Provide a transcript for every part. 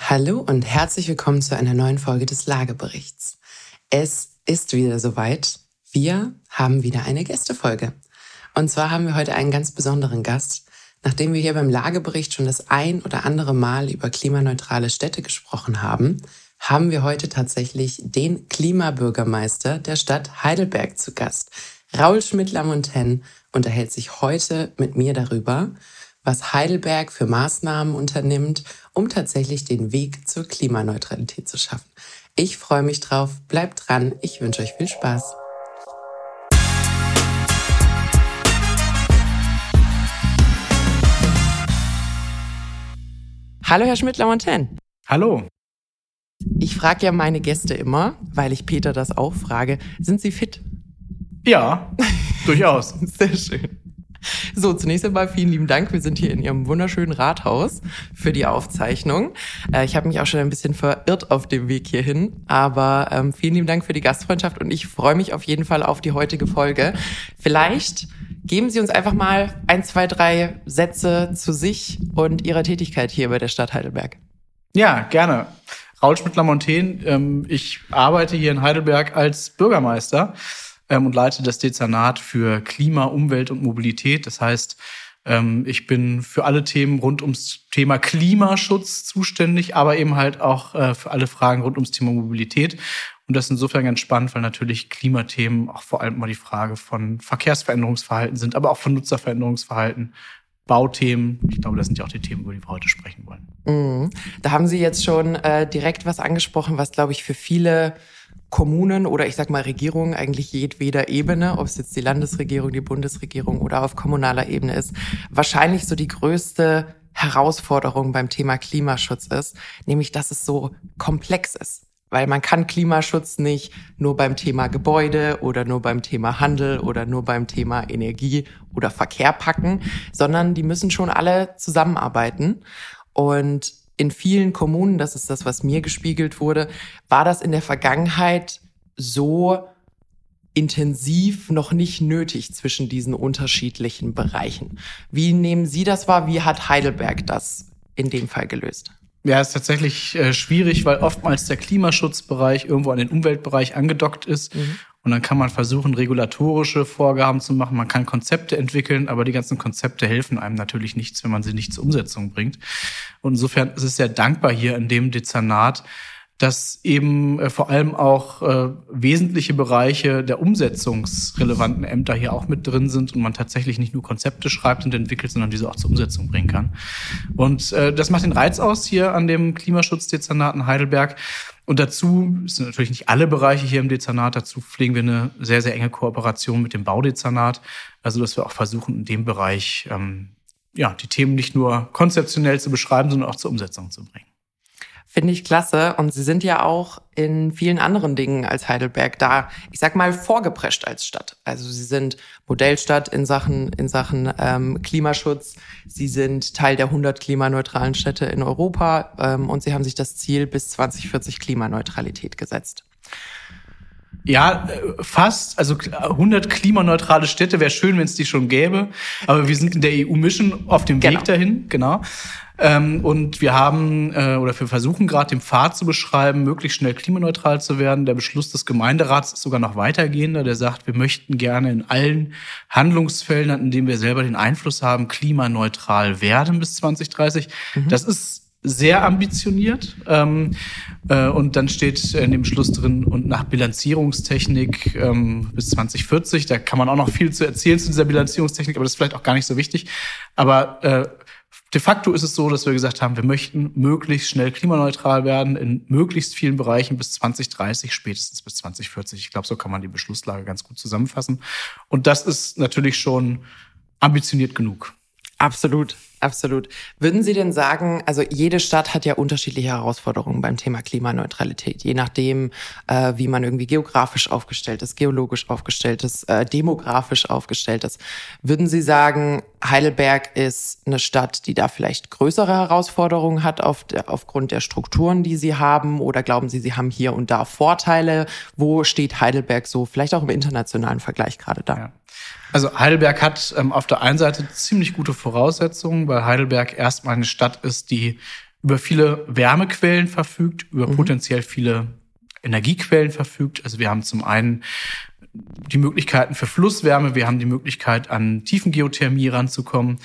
Hallo und herzlich willkommen zu einer neuen Folge des Lageberichts. Es ist wieder soweit. Wir haben wieder eine Gästefolge. Und zwar haben wir heute einen ganz besonderen Gast. Nachdem wir hier beim Lagebericht schon das ein oder andere Mal über klimaneutrale Städte gesprochen haben, haben wir heute tatsächlich den Klimabürgermeister der Stadt Heidelberg zu Gast. Raul Schmidt-Lamontaine unterhält sich heute mit mir darüber, was Heidelberg für Maßnahmen unternimmt, um tatsächlich den Weg zur Klimaneutralität zu schaffen. Ich freue mich drauf. Bleibt dran. Ich wünsche euch viel Spaß. Hallo, Herr Schmidt-Lamontaine. Hallo. Ich frage ja meine Gäste immer, weil ich Peter das auch frage, sind Sie fit? Ja, durchaus. Sehr schön. So, zunächst einmal vielen lieben Dank. Wir sind hier in Ihrem wunderschönen Rathaus für die Aufzeichnung. Äh, ich habe mich auch schon ein bisschen verirrt auf dem Weg hierhin, aber ähm, vielen lieben Dank für die Gastfreundschaft und ich freue mich auf jeden Fall auf die heutige Folge. Vielleicht geben Sie uns einfach mal ein, zwei, drei Sätze zu sich und Ihrer Tätigkeit hier bei der Stadt Heidelberg. Ja, gerne. Raul Schmidt-Lamontaine. Ähm, ich arbeite hier in Heidelberg als Bürgermeister und leite das Dezernat für Klima, Umwelt und Mobilität. Das heißt, ähm, ich bin für alle Themen rund ums Thema Klimaschutz zuständig, aber eben halt auch äh, für alle Fragen rund ums Thema Mobilität. Und das ist insofern ganz spannend, weil natürlich Klimathemen auch vor allem mal die Frage von Verkehrsveränderungsverhalten sind, aber auch von Nutzerveränderungsverhalten, Bauthemen. Ich glaube, das sind ja auch die Themen, über die wir heute sprechen wollen. Mhm. Da haben Sie jetzt schon äh, direkt was angesprochen, was, glaube ich, für viele Kommunen oder ich sag mal Regierungen eigentlich jedweder Ebene, ob es jetzt die Landesregierung, die Bundesregierung oder auf kommunaler Ebene ist, wahrscheinlich so die größte Herausforderung beim Thema Klimaschutz ist, nämlich dass es so komplex ist. Weil man kann Klimaschutz nicht nur beim Thema Gebäude oder nur beim Thema Handel oder nur beim Thema Energie oder Verkehr packen, sondern die müssen schon alle zusammenarbeiten. Und in vielen Kommunen, das ist das, was mir gespiegelt wurde, war das in der Vergangenheit so intensiv noch nicht nötig zwischen diesen unterschiedlichen Bereichen. Wie nehmen Sie das wahr? Wie hat Heidelberg das in dem Fall gelöst? Ja, ist tatsächlich äh, schwierig, weil oftmals der Klimaschutzbereich irgendwo an den Umweltbereich angedockt ist. Mhm. Und dann kann man versuchen, regulatorische Vorgaben zu machen. Man kann Konzepte entwickeln, aber die ganzen Konzepte helfen einem natürlich nichts, wenn man sie nicht zur Umsetzung bringt. Und insofern ist es sehr dankbar hier in dem Dezernat, dass eben äh, vor allem auch äh, wesentliche Bereiche der umsetzungsrelevanten Ämter hier auch mit drin sind und man tatsächlich nicht nur Konzepte schreibt und entwickelt, sondern diese auch zur Umsetzung bringen kann. Und äh, das macht den Reiz aus hier an dem Klimaschutzdezernat in Heidelberg. Und dazu sind natürlich nicht alle Bereiche hier im Dezernat, dazu pflegen wir eine sehr, sehr enge Kooperation mit dem Baudezernat, also dass wir auch versuchen, in dem Bereich ähm, ja, die Themen nicht nur konzeptionell zu beschreiben, sondern auch zur Umsetzung zu bringen. Finde ich klasse. Und Sie sind ja auch in vielen anderen Dingen als Heidelberg da, ich sag mal, vorgeprescht als Stadt. Also Sie sind Modellstadt in Sachen, in Sachen ähm, Klimaschutz. Sie sind Teil der 100 klimaneutralen Städte in Europa. Ähm, und Sie haben sich das Ziel bis 2040 Klimaneutralität gesetzt. Ja, fast. Also 100 klimaneutrale Städte wäre schön, wenn es die schon gäbe. Aber wir sind in der EU-Mission auf dem genau. Weg dahin, genau. Ähm, und wir haben äh, oder wir versuchen gerade den Pfad zu beschreiben, möglichst schnell klimaneutral zu werden. Der Beschluss des Gemeinderats ist sogar noch weitergehender. Der sagt, wir möchten gerne in allen Handlungsfeldern, in denen wir selber den Einfluss haben, klimaneutral werden bis 2030. Mhm. Das ist sehr ambitioniert. Ähm, äh, und dann steht in dem Schluss drin, und nach Bilanzierungstechnik ähm, bis 2040, da kann man auch noch viel zu erzählen zu dieser Bilanzierungstechnik, aber das ist vielleicht auch gar nicht so wichtig. Aber äh, de facto ist es so, dass wir gesagt haben, wir möchten möglichst schnell klimaneutral werden in möglichst vielen Bereichen bis 2030, spätestens bis 2040. Ich glaube, so kann man die Beschlusslage ganz gut zusammenfassen. Und das ist natürlich schon ambitioniert genug. Absolut, absolut. Würden Sie denn sagen, also jede Stadt hat ja unterschiedliche Herausforderungen beim Thema Klimaneutralität, je nachdem, äh, wie man irgendwie geografisch aufgestellt ist, geologisch aufgestellt ist, äh, demografisch aufgestellt ist. Würden Sie sagen, Heidelberg ist eine Stadt, die da vielleicht größere Herausforderungen hat auf der, aufgrund der Strukturen, die Sie haben? Oder glauben Sie, Sie haben hier und da Vorteile? Wo steht Heidelberg so, vielleicht auch im internationalen Vergleich gerade da? Ja. Also Heidelberg hat ähm, auf der einen Seite ziemlich gute Voraussetzungen, weil Heidelberg erstmal eine Stadt ist, die über viele Wärmequellen verfügt, über mhm. potenziell viele Energiequellen verfügt. Also wir haben zum einen die Möglichkeiten für Flusswärme, wir haben die Möglichkeit, an Tiefengeothermie ranzukommen,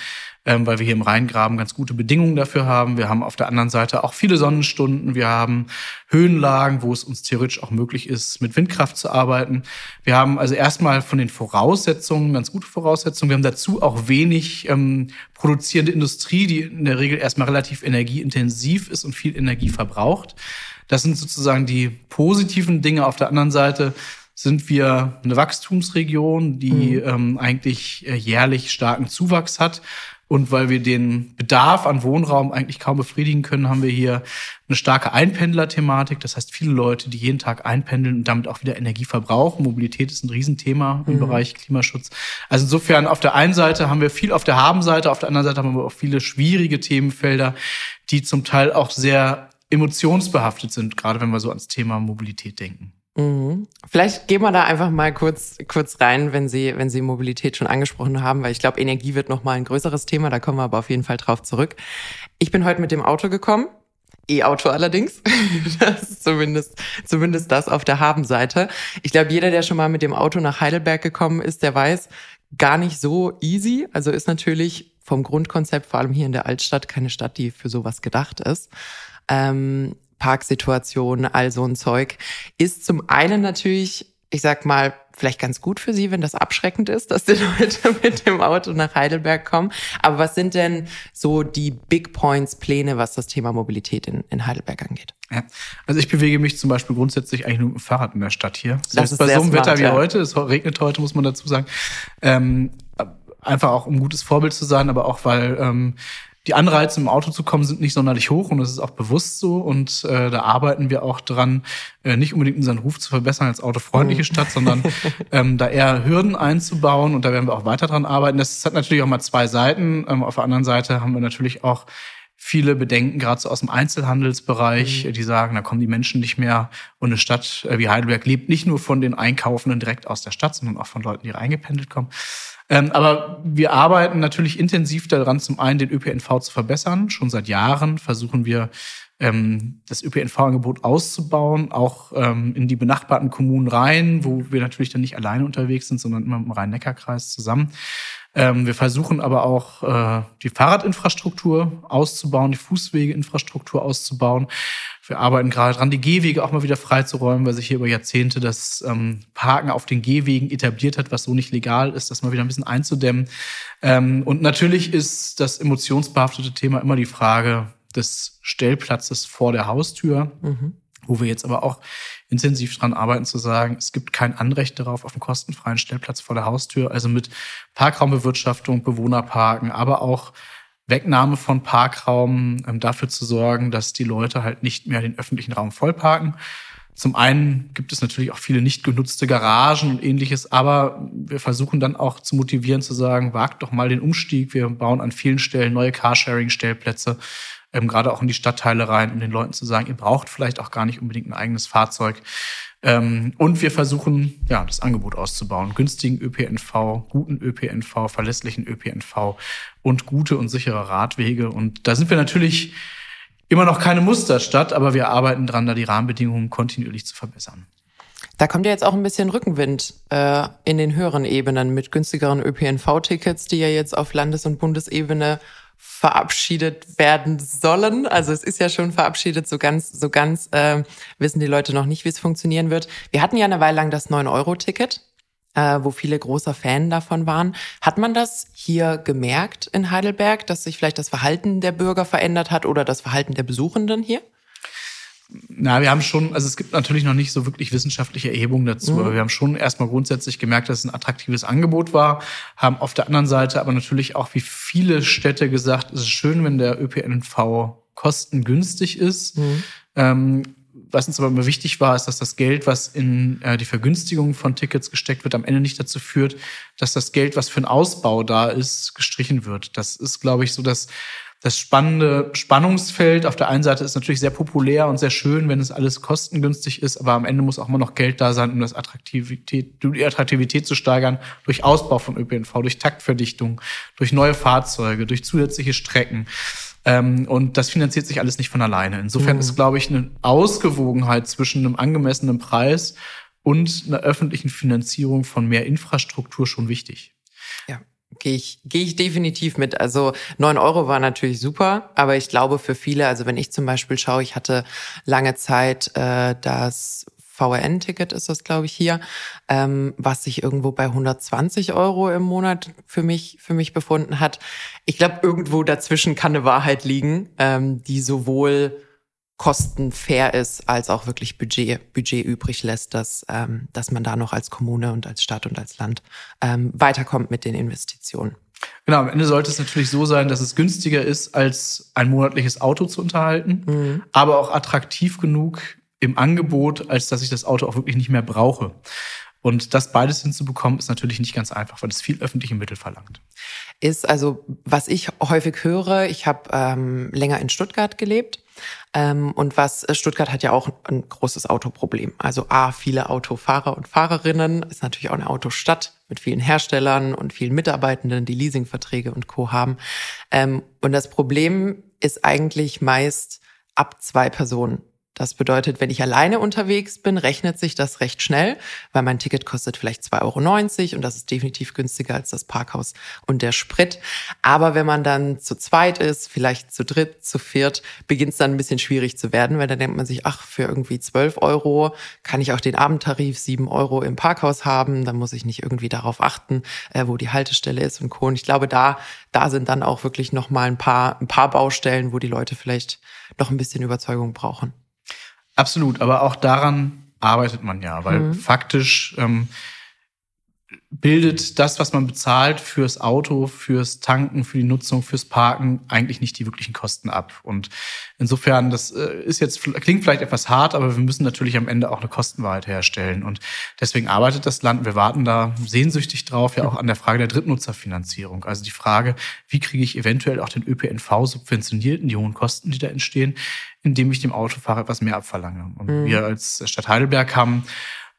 ähm, weil wir hier im Rheingraben ganz gute Bedingungen dafür haben. Wir haben auf der anderen Seite auch viele Sonnenstunden. Wir haben Höhenlagen, wo es uns theoretisch auch möglich ist, mit Windkraft zu arbeiten. Wir haben also erstmal von den Voraussetzungen ganz gute Voraussetzungen. Wir haben dazu auch wenig ähm, produzierende Industrie, die in der Regel erstmal relativ energieintensiv ist und viel Energie verbraucht. Das sind sozusagen die positiven Dinge. Auf der anderen Seite sind wir eine Wachstumsregion, die mhm. ähm, eigentlich äh, jährlich starken Zuwachs hat. Und weil wir den Bedarf an Wohnraum eigentlich kaum befriedigen können, haben wir hier eine starke Einpendler-Thematik. Das heißt, viele Leute, die jeden Tag einpendeln und damit auch wieder Energie verbrauchen. Mobilität ist ein Riesenthema im mhm. Bereich Klimaschutz. Also insofern, auf der einen Seite haben wir viel auf der Habenseite, auf der anderen Seite haben wir auch viele schwierige Themenfelder, die zum Teil auch sehr emotionsbehaftet sind, gerade wenn wir so ans Thema Mobilität denken. Mhm. Vielleicht gehen wir da einfach mal kurz, kurz rein, wenn Sie, wenn Sie Mobilität schon angesprochen haben, weil ich glaube, Energie wird nochmal ein größeres Thema, da kommen wir aber auf jeden Fall drauf zurück. Ich bin heute mit dem Auto gekommen. E-Auto allerdings. Das ist zumindest, zumindest das auf der Habenseite. Ich glaube, jeder, der schon mal mit dem Auto nach Heidelberg gekommen ist, der weiß, gar nicht so easy. Also ist natürlich vom Grundkonzept, vor allem hier in der Altstadt, keine Stadt, die für sowas gedacht ist. Ähm, Parksituationen, all so ein Zeug, ist zum einen natürlich, ich sag mal, vielleicht ganz gut für Sie, wenn das abschreckend ist, dass die Leute mit dem Auto nach Heidelberg kommen. Aber was sind denn so die Big Points, Pläne, was das Thema Mobilität in, in Heidelberg angeht? Ja. Also ich bewege mich zum Beispiel grundsätzlich eigentlich nur mit dem Fahrrad in der Stadt hier. Das ist bei so einem smart, Wetter wie ja. heute, es regnet heute, muss man dazu sagen. Ähm, einfach auch um gutes Vorbild zu sein, aber auch weil ähm, die Anreize, im Auto zu kommen, sind nicht sonderlich hoch und das ist auch bewusst so. Und äh, da arbeiten wir auch dran, äh, nicht unbedingt unseren Ruf zu verbessern als autofreundliche mhm. Stadt, sondern ähm, da eher Hürden einzubauen und da werden wir auch weiter dran arbeiten. Das hat natürlich auch mal zwei Seiten. Ähm, auf der anderen Seite haben wir natürlich auch viele Bedenken, gerade so aus dem Einzelhandelsbereich, mhm. die sagen, da kommen die Menschen nicht mehr. Und eine Stadt wie Heidelberg lebt nicht nur von den Einkaufenden direkt aus der Stadt, sondern auch von Leuten, die reingependelt kommen. Ähm, aber wir arbeiten natürlich intensiv daran, zum einen den ÖPNV zu verbessern. Schon seit Jahren versuchen wir, ähm, das ÖPNV-Angebot auszubauen, auch ähm, in die benachbarten Kommunen rein, wo wir natürlich dann nicht alleine unterwegs sind, sondern immer im Rhein-Neckar-Kreis zusammen. Ähm, wir versuchen aber auch äh, die Fahrradinfrastruktur auszubauen, die Fußwegeinfrastruktur auszubauen. Wir arbeiten gerade dran, die Gehwege auch mal wieder freizuräumen, weil sich hier über Jahrzehnte das ähm, Parken auf den Gehwegen etabliert hat, was so nicht legal ist, das mal wieder ein bisschen einzudämmen. Ähm, und natürlich ist das emotionsbehaftete Thema immer die Frage des Stellplatzes vor der Haustür. Mhm wo wir jetzt aber auch intensiv dran arbeiten zu sagen, es gibt kein Anrecht darauf auf einen kostenfreien Stellplatz vor der Haustür, also mit Parkraumbewirtschaftung, Bewohnerparken, aber auch Wegnahme von Parkraum, ähm, dafür zu sorgen, dass die Leute halt nicht mehr den öffentlichen Raum vollparken. Zum einen gibt es natürlich auch viele nicht genutzte Garagen und ähnliches, aber wir versuchen dann auch zu motivieren, zu sagen, wagt doch mal den Umstieg. Wir bauen an vielen Stellen neue Carsharing-Stellplätze ähm, gerade auch in die Stadtteile rein, um den Leuten zu sagen, ihr braucht vielleicht auch gar nicht unbedingt ein eigenes Fahrzeug. Ähm, und wir versuchen, ja, das Angebot auszubauen. Günstigen ÖPNV, guten ÖPNV, verlässlichen ÖPNV und gute und sichere Radwege. Und da sind wir natürlich immer noch keine Musterstadt, aber wir arbeiten dran, da die Rahmenbedingungen kontinuierlich zu verbessern. Da kommt ja jetzt auch ein bisschen Rückenwind äh, in den höheren Ebenen mit günstigeren ÖPNV-Tickets, die ja jetzt auf Landes- und Bundesebene verabschiedet werden sollen. Also es ist ja schon verabschiedet, so ganz, so ganz äh, wissen die Leute noch nicht, wie es funktionieren wird. Wir hatten ja eine Weile lang das 9-Euro-Ticket, äh, wo viele großer Fan davon waren. Hat man das hier gemerkt in Heidelberg, dass sich vielleicht das Verhalten der Bürger verändert hat oder das Verhalten der Besuchenden hier? Na, wir haben schon, also es gibt natürlich noch nicht so wirklich wissenschaftliche Erhebungen dazu, mhm. aber wir haben schon erstmal grundsätzlich gemerkt, dass es ein attraktives Angebot war, haben auf der anderen Seite aber natürlich auch wie viele Städte gesagt, es ist schön, wenn der ÖPNV kostengünstig ist. Mhm. Ähm, was uns aber immer wichtig war, ist, dass das Geld, was in äh, die Vergünstigung von Tickets gesteckt wird, am Ende nicht dazu führt, dass das Geld, was für einen Ausbau da ist, gestrichen wird. Das ist, glaube ich, so das das spannende Spannungsfeld. Auf der einen Seite ist natürlich sehr populär und sehr schön, wenn es alles kostengünstig ist, aber am Ende muss auch immer noch Geld da sein, um das Attraktivität, die Attraktivität zu steigern durch Ausbau von ÖPNV, durch Taktverdichtung, durch neue Fahrzeuge, durch zusätzliche Strecken. Ähm, und das finanziert sich alles nicht von alleine. Insofern mhm. ist, glaube ich, eine Ausgewogenheit zwischen einem angemessenen Preis und einer öffentlichen Finanzierung von mehr Infrastruktur schon wichtig. Ja. Gehe ich, gehe ich definitiv mit. Also neun Euro war natürlich super, aber ich glaube für viele, also wenn ich zum Beispiel schaue, ich hatte lange Zeit äh, das VRN-Ticket ist das, glaube ich, hier, ähm, was sich irgendwo bei 120 Euro im Monat für mich, für mich befunden hat. Ich glaube, irgendwo dazwischen kann eine Wahrheit liegen, ähm, die sowohl kostenfair ist, als auch wirklich Budget, Budget übrig lässt, dass, ähm, dass man da noch als Kommune und als Stadt und als Land ähm, weiterkommt mit den Investitionen. Genau, am Ende sollte es natürlich so sein, dass es günstiger ist, als ein monatliches Auto zu unterhalten, mhm. aber auch attraktiv genug, im Angebot, als dass ich das Auto auch wirklich nicht mehr brauche. Und das beides hinzubekommen, ist natürlich nicht ganz einfach, weil es viel öffentliche Mittel verlangt. Ist also, was ich häufig höre, ich habe ähm, länger in Stuttgart gelebt. Ähm, und was äh, Stuttgart hat ja auch ein großes Autoproblem. Also A, viele Autofahrer und Fahrerinnen, ist natürlich auch eine Autostadt mit vielen Herstellern und vielen Mitarbeitenden, die Leasingverträge und Co. haben. Ähm, und das Problem ist eigentlich meist ab zwei Personen. Das bedeutet, wenn ich alleine unterwegs bin, rechnet sich das recht schnell, weil mein Ticket kostet vielleicht 2,90 Euro und das ist definitiv günstiger als das Parkhaus und der Sprit. Aber wenn man dann zu zweit ist, vielleicht zu dritt, zu viert, beginnt es dann ein bisschen schwierig zu werden, weil dann denkt man sich, ach, für irgendwie 12 Euro kann ich auch den Abendtarif 7 Euro im Parkhaus haben, dann muss ich nicht irgendwie darauf achten, äh, wo die Haltestelle ist und Co. Und ich glaube, da, da sind dann auch wirklich nochmal ein paar, ein paar Baustellen, wo die Leute vielleicht noch ein bisschen Überzeugung brauchen. Absolut, aber auch daran arbeitet man ja, weil mhm. faktisch ähm, bildet das, was man bezahlt fürs Auto, fürs Tanken, für die Nutzung, fürs Parken eigentlich nicht die wirklichen Kosten ab. Und insofern, das äh, ist jetzt klingt vielleicht etwas hart, aber wir müssen natürlich am Ende auch eine Kostenwahrheit herstellen. Und deswegen arbeitet das Land. Wir warten da sehnsüchtig drauf, ja auch an der Frage der Drittnutzerfinanzierung. Also die Frage, wie kriege ich eventuell auch den ÖPNV subventioniert in die hohen Kosten, die da entstehen, indem ich dem Autofahrer etwas mehr abverlange. Und mhm. wir als Stadt Heidelberg haben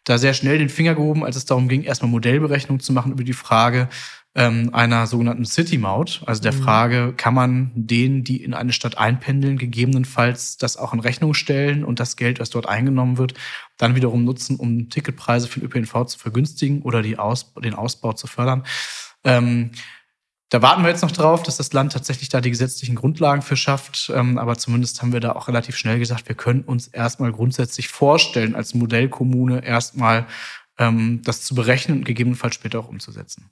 da sehr schnell den Finger gehoben, als es darum ging, erstmal Modellberechnung zu machen über die Frage ähm, einer sogenannten City-Maut, also der mhm. Frage, kann man denen, die in eine Stadt einpendeln, gegebenenfalls das auch in Rechnung stellen und das Geld, was dort eingenommen wird, dann wiederum nutzen, um Ticketpreise für den ÖPNV zu vergünstigen oder die Aus den Ausbau zu fördern. Ähm, da warten wir jetzt noch drauf, dass das Land tatsächlich da die gesetzlichen Grundlagen für schafft. Ähm, aber zumindest haben wir da auch relativ schnell gesagt, wir können uns erstmal grundsätzlich vorstellen, als Modellkommune erstmal ähm, das zu berechnen und gegebenenfalls später auch umzusetzen.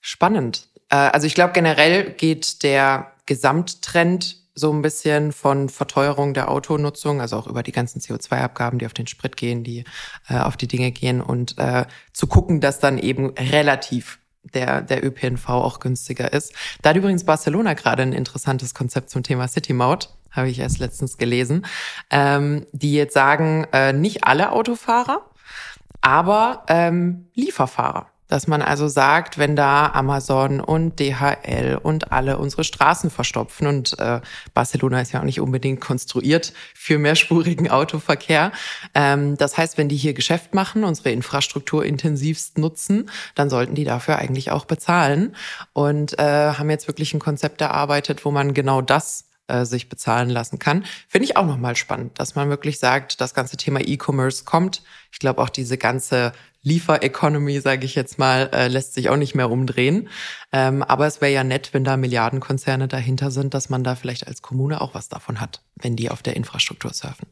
Spannend. Äh, also ich glaube, generell geht der Gesamttrend so ein bisschen von Verteuerung der Autonutzung, also auch über die ganzen CO2-Abgaben, die auf den Sprit gehen, die äh, auf die Dinge gehen und äh, zu gucken, dass dann eben relativ der, der ÖPNV auch günstiger ist. Da hat übrigens Barcelona gerade ein interessantes Konzept zum Thema City Maut, habe ich erst letztens gelesen, ähm, die jetzt sagen, äh, nicht alle Autofahrer, aber ähm, Lieferfahrer. Dass man also sagt, wenn da Amazon und DHL und alle unsere Straßen verstopfen und äh, Barcelona ist ja auch nicht unbedingt konstruiert für mehrspurigen Autoverkehr. Ähm, das heißt, wenn die hier Geschäft machen, unsere Infrastruktur intensivst nutzen, dann sollten die dafür eigentlich auch bezahlen und äh, haben jetzt wirklich ein Konzept erarbeitet, wo man genau das äh, sich bezahlen lassen kann. Finde ich auch nochmal spannend, dass man wirklich sagt, das ganze Thema E-Commerce kommt. Ich glaube auch diese ganze Liefer-Economy, sage ich jetzt mal, äh, lässt sich auch nicht mehr umdrehen. Ähm, aber es wäre ja nett, wenn da Milliardenkonzerne dahinter sind, dass man da vielleicht als Kommune auch was davon hat, wenn die auf der Infrastruktur surfen.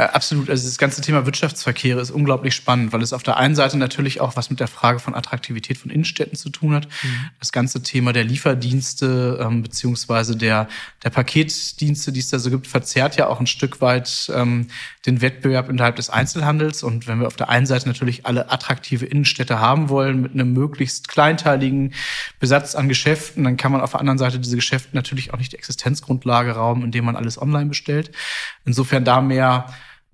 Äh, absolut. Also das ganze Thema Wirtschaftsverkehre ist unglaublich spannend, weil es auf der einen Seite natürlich auch was mit der Frage von Attraktivität von Innenstädten zu tun hat. Mhm. Das ganze Thema der Lieferdienste ähm, beziehungsweise der, der Paketdienste, die es da so gibt, verzerrt ja auch ein Stück weit ähm, den Wettbewerb innerhalb des Einzelhandels. Und wenn wir auf der einen Seite natürlich alle attraktive Innenstädte haben wollen mit einem möglichst kleinteiligen Besatz an Geschäften, dann kann man auf der anderen Seite diese Geschäfte natürlich auch nicht die Existenzgrundlage rauben, indem man alles online bestellt. Insofern da mehr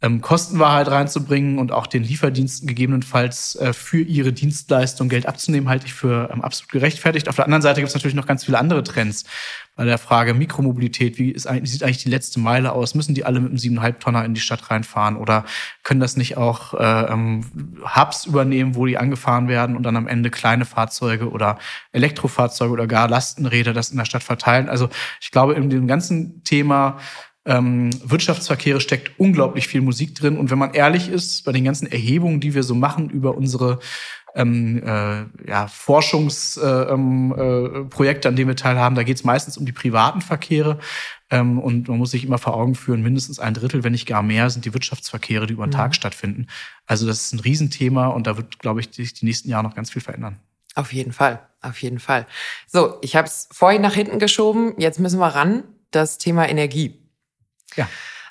ähm, Kostenwahrheit reinzubringen und auch den Lieferdiensten gegebenenfalls äh, für ihre Dienstleistung Geld abzunehmen, halte ich für ähm, absolut gerechtfertigt. Auf der anderen Seite gibt es natürlich noch ganz viele andere Trends. Bei der Frage Mikromobilität, wie, ist eigentlich, sieht eigentlich die letzte Meile aus? Müssen die alle mit einem 7,5 Tonner in die Stadt reinfahren oder können das nicht auch äh, ähm, Hubs übernehmen, wo die angefahren werden und dann am Ende kleine Fahrzeuge oder Elektrofahrzeuge oder gar Lastenräder das in der Stadt verteilen? Also ich glaube, in dem ganzen Thema ähm, Wirtschaftsverkehre steckt unglaublich viel Musik drin. Und wenn man ehrlich ist, bei den ganzen Erhebungen, die wir so machen über unsere ähm, äh, ja, Forschungsprojekte, äh, ähm, äh, an denen wir teilhaben, da geht es meistens um die privaten Verkehre. Ähm, und man muss sich immer vor Augen führen, mindestens ein Drittel, wenn nicht gar mehr, sind die Wirtschaftsverkehre, die über den mhm. Tag stattfinden. Also das ist ein Riesenthema und da wird, glaube ich, sich die nächsten Jahre noch ganz viel verändern. Auf jeden Fall, auf jeden Fall. So, ich habe es vorhin nach hinten geschoben, jetzt müssen wir ran, das Thema Energie. Ja.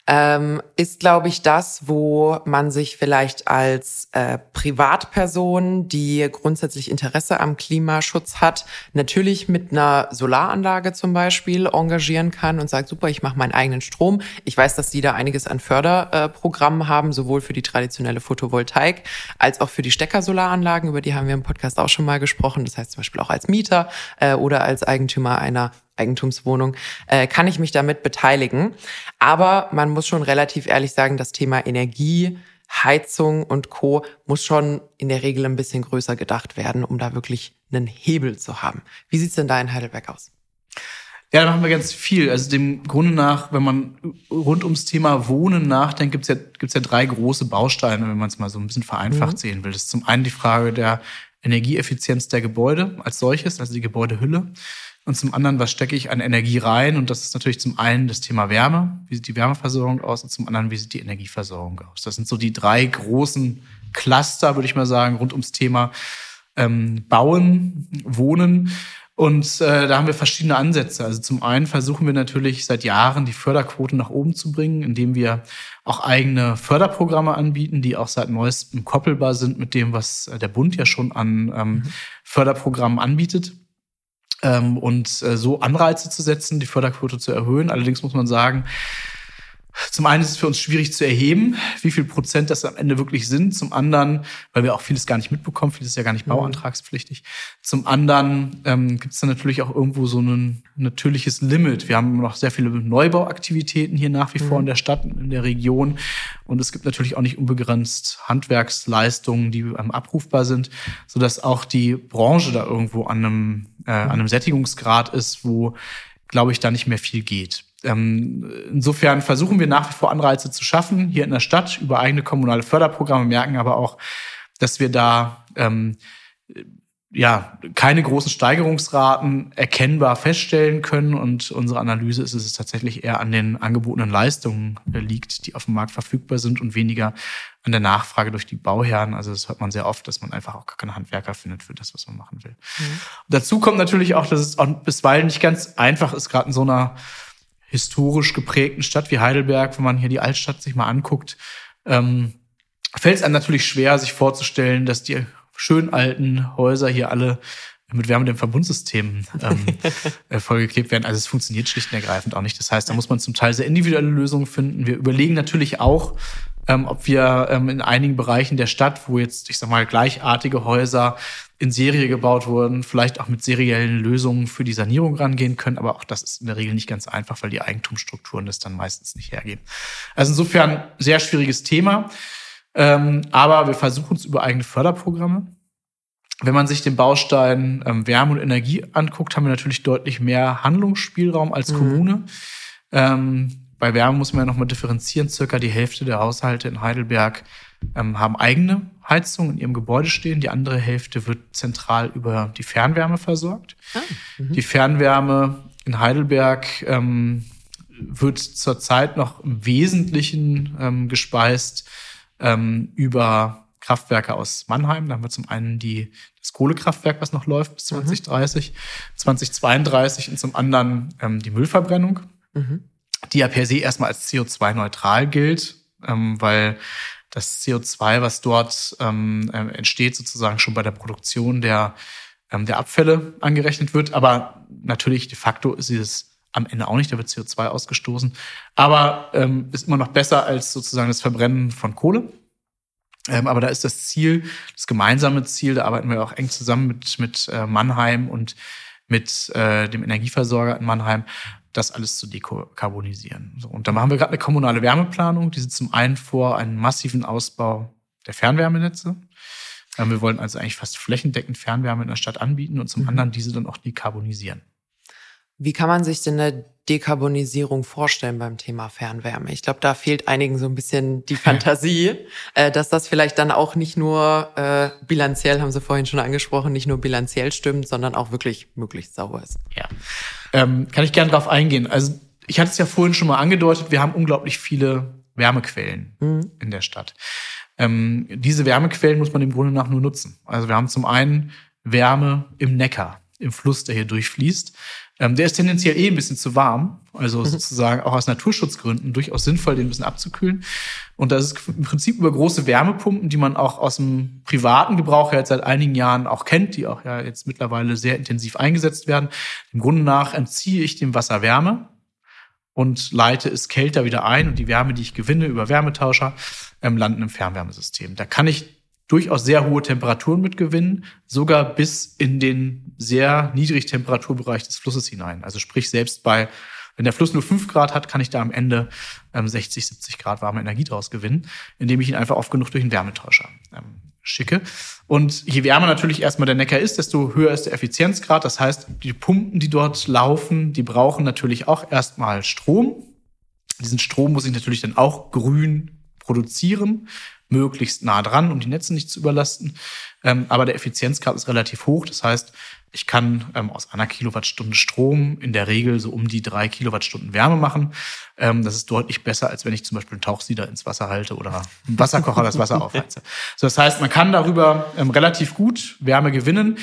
Ähm, ist, glaube ich, das, wo man sich vielleicht als äh, Privatperson, die grundsätzlich Interesse am Klimaschutz hat, natürlich mit einer Solaranlage zum Beispiel engagieren kann und sagt, super, ich mache meinen eigenen Strom. Ich weiß, dass Sie da einiges an Förderprogrammen äh, haben, sowohl für die traditionelle Photovoltaik als auch für die Steckersolaranlagen, über die haben wir im Podcast auch schon mal gesprochen. Das heißt zum Beispiel auch als Mieter äh, oder als Eigentümer einer Eigentumswohnung, äh, kann ich mich damit beteiligen. Aber man muss schon relativ ehrlich sagen, das Thema Energie, Heizung und Co. muss schon in der Regel ein bisschen größer gedacht werden, um da wirklich einen Hebel zu haben. Wie sieht's denn da in Heidelberg aus? Ja, da machen wir ganz viel. Also dem Grunde nach, wenn man rund ums Thema Wohnen nachdenkt, gibt's ja, gibt's ja drei große Bausteine, wenn man es mal so ein bisschen vereinfacht mhm. sehen will. Das ist zum einen die Frage der Energieeffizienz der Gebäude als solches, also die Gebäudehülle. Und zum anderen, was stecke ich an Energie rein? Und das ist natürlich zum einen das Thema Wärme. Wie sieht die Wärmeversorgung aus? Und zum anderen, wie sieht die Energieversorgung aus? Das sind so die drei großen Cluster, würde ich mal sagen, rund ums Thema ähm, Bauen, Wohnen. Und äh, da haben wir verschiedene Ansätze. Also zum einen versuchen wir natürlich seit Jahren die Förderquote nach oben zu bringen, indem wir auch eigene Förderprogramme anbieten, die auch seit neuestem koppelbar sind mit dem, was der Bund ja schon an ähm, mhm. Förderprogrammen anbietet ähm, und äh, so Anreize zu setzen, die Förderquote zu erhöhen. Allerdings muss man sagen, zum einen ist es für uns schwierig zu erheben, wie viel Prozent das am Ende wirklich sind. Zum anderen, weil wir auch vieles gar nicht mitbekommen, vieles ist ja gar nicht mhm. bauantragspflichtig. Zum anderen ähm, gibt es dann natürlich auch irgendwo so ein natürliches Limit. Wir haben noch sehr viele Neubauaktivitäten hier nach wie vor mhm. in der Stadt, in der Region. Und es gibt natürlich auch nicht unbegrenzt Handwerksleistungen, die abrufbar sind, sodass auch die Branche da irgendwo an einem, äh, an einem Sättigungsgrad ist, wo, glaube ich, da nicht mehr viel geht. Ähm, insofern versuchen wir nach wie vor Anreize zu schaffen hier in der Stadt über eigene kommunale Förderprogramme, merken aber auch, dass wir da ähm, ja keine großen Steigerungsraten erkennbar feststellen können und unsere Analyse ist, dass es tatsächlich eher an den angebotenen Leistungen äh, liegt, die auf dem Markt verfügbar sind und weniger an der Nachfrage durch die Bauherren. Also das hört man sehr oft, dass man einfach auch gar keine Handwerker findet für das, was man machen will. Mhm. Dazu kommt natürlich auch, dass es auch bisweilen nicht ganz einfach ist, gerade in so einer historisch geprägten Stadt wie Heidelberg, wenn man hier die Altstadt sich mal anguckt, ähm, fällt es einem natürlich schwer, sich vorzustellen, dass die schön alten Häuser hier alle mit wärmendem Verbundsystem ähm, äh, vollgeklebt werden. Also es funktioniert schlicht und ergreifend auch nicht. Das heißt, da muss man zum Teil sehr individuelle Lösungen finden. Wir überlegen natürlich auch, ähm, ob wir ähm, in einigen Bereichen der Stadt, wo jetzt, ich sag mal, gleichartige Häuser in Serie gebaut wurden, vielleicht auch mit seriellen Lösungen für die Sanierung rangehen können. Aber auch das ist in der Regel nicht ganz einfach, weil die Eigentumsstrukturen das dann meistens nicht hergeben. Also insofern sehr schwieriges Thema. Ähm, aber wir versuchen es über eigene Förderprogramme. Wenn man sich den Baustein ähm, Wärme und Energie anguckt, haben wir natürlich deutlich mehr Handlungsspielraum als mhm. Kommune. Ähm, bei Wärme muss man ja nochmal differenzieren. Circa die Hälfte der Haushalte in Heidelberg ähm, haben eigene Heizung in ihrem Gebäude stehen. Die andere Hälfte wird zentral über die Fernwärme versorgt. Ah, mhm. die Fernwärme in Heidelberg ähm, wird zurzeit noch im Wesentlichen ähm, gespeist ähm, über Kraftwerke aus Mannheim. Da haben wir zum einen die, das Kohlekraftwerk, was noch läuft bis 2030, mhm. 2032 und zum anderen ähm, die Müllverbrennung, mhm. die ja per se erstmal als CO2-neutral gilt, ähm, weil das CO2, was dort ähm, äh, entsteht, sozusagen schon bei der Produktion der, ähm, der Abfälle angerechnet wird. Aber natürlich de facto ist dieses am Ende auch nicht, da wird CO2 ausgestoßen. Aber ähm, ist immer noch besser als sozusagen das Verbrennen von Kohle. Ähm, aber da ist das Ziel, das gemeinsame Ziel, da arbeiten wir auch eng zusammen mit, mit äh, Mannheim und mit äh, dem Energieversorger in Mannheim, das alles zu dekarbonisieren. So, und da machen wir gerade eine kommunale Wärmeplanung, die sieht zum einen vor einen massiven Ausbau der Fernwärmenetze. Ähm, wir wollen also eigentlich fast flächendeckend Fernwärme in der Stadt anbieten und zum mhm. anderen diese dann auch dekarbonisieren. Wie kann man sich denn eine Dekarbonisierung vorstellen beim Thema Fernwärme? Ich glaube, da fehlt einigen so ein bisschen die Fantasie, äh, dass das vielleicht dann auch nicht nur äh, bilanziell, haben Sie vorhin schon angesprochen, nicht nur bilanziell stimmt, sondern auch wirklich möglichst sauber ist. Ja, ähm, kann ich gerne drauf eingehen. Also ich hatte es ja vorhin schon mal angedeutet, wir haben unglaublich viele Wärmequellen mhm. in der Stadt. Ähm, diese Wärmequellen muss man im Grunde nach nur nutzen. Also wir haben zum einen Wärme im Neckar, im Fluss, der hier durchfließt. Ähm, der ist tendenziell eh ein bisschen zu warm, also mhm. sozusagen auch aus Naturschutzgründen durchaus sinnvoll, den ein bisschen abzukühlen. Und das ist im Prinzip über große Wärmepumpen, die man auch aus dem privaten Gebrauch ja jetzt seit einigen Jahren auch kennt, die auch ja jetzt mittlerweile sehr intensiv eingesetzt werden. Im Grunde nach entziehe ich dem Wasser Wärme und leite es kälter wieder ein und die Wärme, die ich gewinne über Wärmetauscher, ähm, landen im Fernwärmesystem. Da kann ich durchaus sehr hohe Temperaturen mitgewinnen, sogar bis in den sehr niedrigen Temperaturbereich des Flusses hinein. Also sprich, selbst bei, wenn der Fluss nur fünf Grad hat, kann ich da am Ende ähm, 60, 70 Grad warme Energie draus gewinnen, indem ich ihn einfach oft genug durch einen Wärmetauscher ähm, schicke. Und je wärmer natürlich erstmal der Neckar ist, desto höher ist der Effizienzgrad. Das heißt, die Pumpen, die dort laufen, die brauchen natürlich auch erstmal Strom. Diesen Strom muss ich natürlich dann auch grün produzieren möglichst nah dran, um die Netze nicht zu überlasten. Ähm, aber der Effizienzgrad ist relativ hoch. Das heißt, ich kann ähm, aus einer Kilowattstunde Strom in der Regel so um die drei Kilowattstunden Wärme machen. Ähm, das ist deutlich besser, als wenn ich zum Beispiel einen Tauchsieder ins Wasser halte oder einen Wasserkocher das Wasser aufheize. So, das heißt, man kann darüber ähm, relativ gut Wärme gewinnen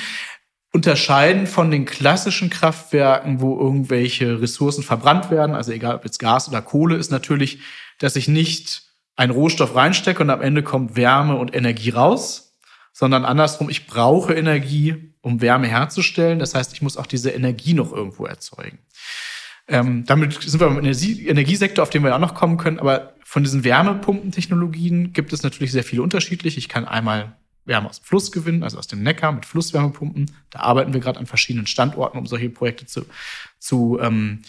unterscheiden von den klassischen Kraftwerken, wo irgendwelche Ressourcen verbrannt werden, also egal ob jetzt Gas oder Kohle, ist natürlich, dass ich nicht einen Rohstoff reinstecke und am Ende kommt Wärme und Energie raus, sondern andersrum, ich brauche Energie, um Wärme herzustellen. Das heißt, ich muss auch diese Energie noch irgendwo erzeugen. Ähm, damit sind wir im Energiesektor, auf den wir auch noch kommen können. Aber von diesen Wärmepumpentechnologien gibt es natürlich sehr viele unterschiedliche. Ich kann einmal Wärme aus dem Fluss gewinnen, also aus dem Neckar mit Flusswärmepumpen. Da arbeiten wir gerade an verschiedenen Standorten, um solche Projekte zu, zu ähm,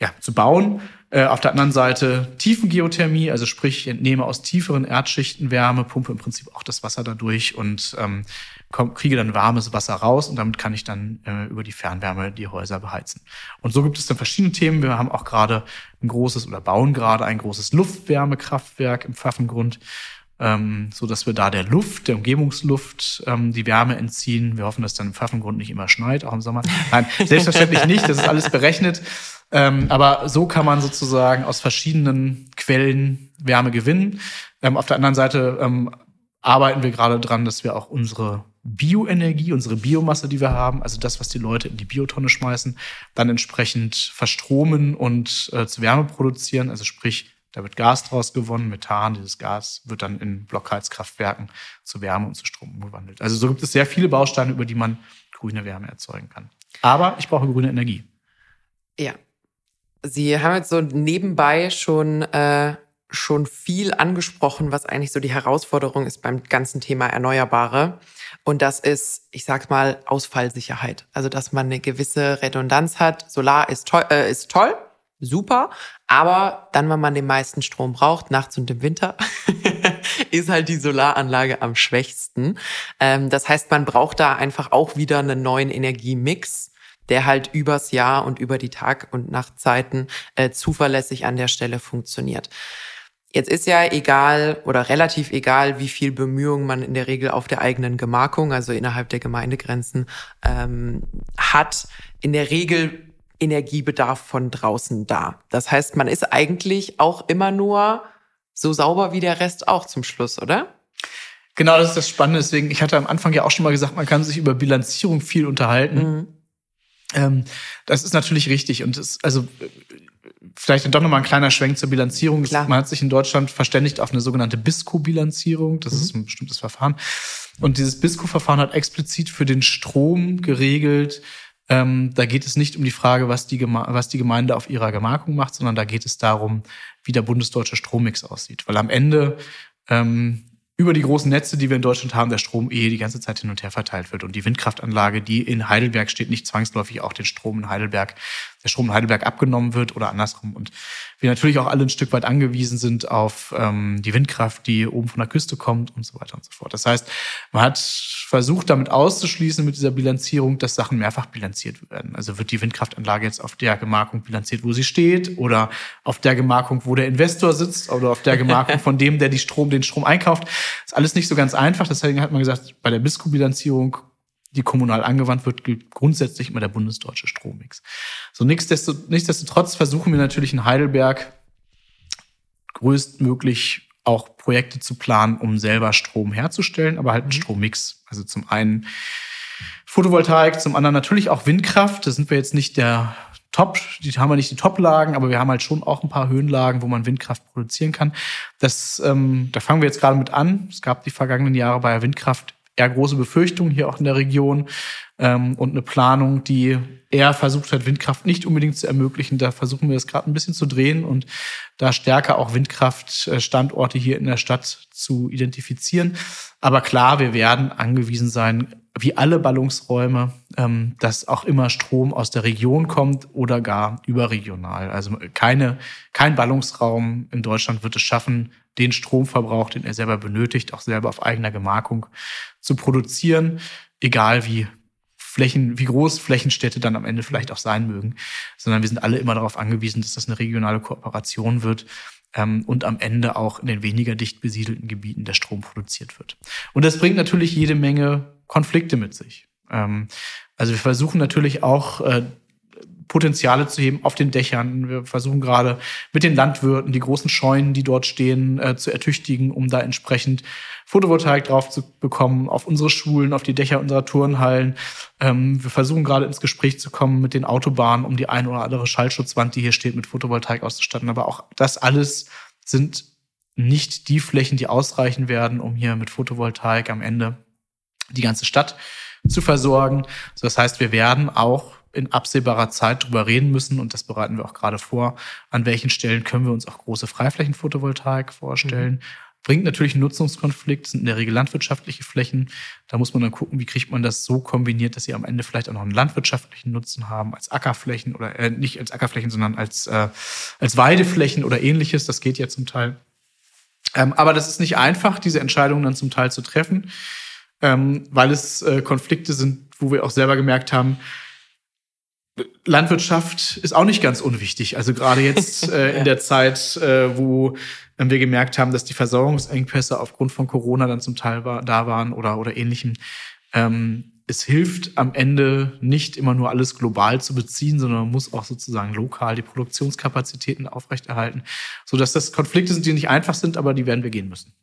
ja, zu bauen. Äh, auf der anderen Seite Tiefengeothermie, also sprich, ich entnehme aus tieferen Erdschichten Wärme, pumpe im Prinzip auch das Wasser dadurch und ähm, komm, kriege dann warmes Wasser raus und damit kann ich dann äh, über die Fernwärme die Häuser beheizen. Und so gibt es dann verschiedene Themen. Wir haben auch gerade ein großes oder bauen gerade ein großes Luftwärmekraftwerk im Pfaffengrund ähm, so dass wir da der Luft, der Umgebungsluft, ähm, die Wärme entziehen. Wir hoffen, dass dann im Pfaffengrund nicht immer schneit, auch im Sommer. Nein, selbstverständlich nicht. Das ist alles berechnet. Ähm, aber so kann man sozusagen aus verschiedenen Quellen Wärme gewinnen. Ähm, auf der anderen Seite ähm, arbeiten wir gerade dran, dass wir auch unsere Bioenergie, unsere Biomasse, die wir haben, also das, was die Leute in die Biotonne schmeißen, dann entsprechend verstromen und äh, zu Wärme produzieren. Also sprich, da wird Gas draus gewonnen, Methan, dieses Gas wird dann in Blockheizkraftwerken zu Wärme und zu Strom umgewandelt. Also so gibt es sehr viele Bausteine, über die man grüne Wärme erzeugen kann. Aber ich brauche grüne Energie. Ja, Sie haben jetzt so nebenbei schon, äh, schon viel angesprochen, was eigentlich so die Herausforderung ist beim ganzen Thema Erneuerbare. Und das ist, ich sag mal, Ausfallsicherheit. Also, dass man eine gewisse Redundanz hat. Solar ist toll, äh, ist toll, super. Aber dann, wenn man den meisten Strom braucht, nachts und im Winter, ist halt die Solaranlage am schwächsten. Ähm, das heißt, man braucht da einfach auch wieder einen neuen Energiemix der halt übers Jahr und über die Tag- und Nachtzeiten äh, zuverlässig an der Stelle funktioniert. Jetzt ist ja egal oder relativ egal, wie viel Bemühungen man in der Regel auf der eigenen Gemarkung, also innerhalb der Gemeindegrenzen, ähm, hat. In der Regel Energiebedarf von draußen da. Das heißt, man ist eigentlich auch immer nur so sauber wie der Rest auch zum Schluss, oder? Genau, das ist das Spannende. Deswegen, ich hatte am Anfang ja auch schon mal gesagt, man kann sich über Bilanzierung viel unterhalten. Mhm. Ähm, das ist natürlich richtig und es, also vielleicht dann doch nochmal ein kleiner Schwenk zur Bilanzierung. Klar. Man hat sich in Deutschland verständigt auf eine sogenannte BISCO-Bilanzierung. Das mhm. ist ein bestimmtes Verfahren. Und dieses BISCO-Verfahren hat explizit für den Strom geregelt, Ähm, da geht es nicht um die Frage, was die, was die Gemeinde auf ihrer Gemarkung macht, sondern da geht es darum, wie der bundesdeutsche Strommix aussieht. Weil am Ende ähm, über die großen Netze, die wir in Deutschland haben, der Strom eh die ganze Zeit hin und her verteilt wird. Und die Windkraftanlage, die in Heidelberg steht, nicht zwangsläufig auch den Strom in Heidelberg, der Strom in Heidelberg abgenommen wird oder andersrum. Und wir natürlich auch alle ein Stück weit angewiesen sind auf ähm, die Windkraft, die oben von der Küste kommt und so weiter und so fort. Das heißt, man hat versucht, damit auszuschließen mit dieser Bilanzierung, dass Sachen mehrfach bilanziert werden. Also wird die Windkraftanlage jetzt auf der Gemarkung bilanziert, wo sie steht, oder auf der Gemarkung, wo der Investor sitzt, oder auf der Gemarkung von dem, der die Strom, den Strom einkauft. Das ist alles nicht so ganz einfach. Deswegen hat man gesagt, bei der BISCO-Bilanzierung die kommunal angewandt wird, gilt grundsätzlich immer der bundesdeutsche Strommix. So nichtsdestotrotz versuchen wir natürlich in Heidelberg größtmöglich auch Projekte zu planen, um selber Strom herzustellen, aber halt einen mhm. Strommix. Also zum einen Photovoltaik, zum anderen natürlich auch Windkraft. Da sind wir jetzt nicht der Top, die haben wir nicht die Top-Lagen, aber wir haben halt schon auch ein paar Höhenlagen, wo man Windkraft produzieren kann. Das, ähm, da fangen wir jetzt gerade mit an. Es gab die vergangenen Jahre bei der Windkraft eher große Befürchtungen hier auch in der Region ähm, und eine Planung, die eher versucht hat, Windkraft nicht unbedingt zu ermöglichen. Da versuchen wir das gerade ein bisschen zu drehen und da stärker auch Windkraftstandorte hier in der Stadt zu identifizieren. Aber klar, wir werden angewiesen sein, wie alle Ballungsräume, ähm, dass auch immer Strom aus der Region kommt oder gar überregional. Also keine, kein Ballungsraum in Deutschland wird es schaffen, den Stromverbrauch, den er selber benötigt, auch selber auf eigener Gemarkung zu produzieren, egal wie Flächen, wie groß Flächenstädte dann am Ende vielleicht auch sein mögen, sondern wir sind alle immer darauf angewiesen, dass das eine regionale Kooperation wird ähm, und am Ende auch in den weniger dicht besiedelten Gebieten der Strom produziert wird. Und das bringt natürlich jede Menge Konflikte mit sich. Ähm, also wir versuchen natürlich auch äh, Potenziale zu heben auf den Dächern. Wir versuchen gerade mit den Landwirten die großen Scheunen, die dort stehen, äh, zu ertüchtigen, um da entsprechend Photovoltaik drauf zu bekommen, auf unsere Schulen, auf die Dächer unserer Turnhallen. Ähm, wir versuchen gerade ins Gespräch zu kommen mit den Autobahnen, um die ein oder andere Schallschutzwand, die hier steht, mit Photovoltaik auszustatten. Aber auch das alles sind nicht die Flächen, die ausreichen werden, um hier mit Photovoltaik am Ende die ganze Stadt zu versorgen. das heißt, wir werden auch in absehbarer Zeit drüber reden müssen und das bereiten wir auch gerade vor. An welchen Stellen können wir uns auch große Freiflächenphotovoltaik vorstellen? Mhm. Bringt natürlich einen Nutzungskonflikt, sind in der Regel landwirtschaftliche Flächen. Da muss man dann gucken, wie kriegt man das so kombiniert, dass sie am Ende vielleicht auch noch einen landwirtschaftlichen Nutzen haben, als Ackerflächen oder äh, nicht als Ackerflächen, sondern als, äh, als Weideflächen oder ähnliches. Das geht ja zum Teil. Ähm, aber das ist nicht einfach, diese Entscheidungen dann zum Teil zu treffen, ähm, weil es äh, Konflikte sind, wo wir auch selber gemerkt haben, Landwirtschaft ist auch nicht ganz unwichtig. Also gerade jetzt äh, in der Zeit, äh, wo wir gemerkt haben, dass die Versorgungsengpässe aufgrund von Corona dann zum Teil war, da waren oder, oder ähnlichem. Ähm, es hilft am Ende nicht immer nur alles global zu beziehen, sondern man muss auch sozusagen lokal die Produktionskapazitäten aufrechterhalten, sodass das Konflikte sind, die nicht einfach sind, aber die werden wir gehen müssen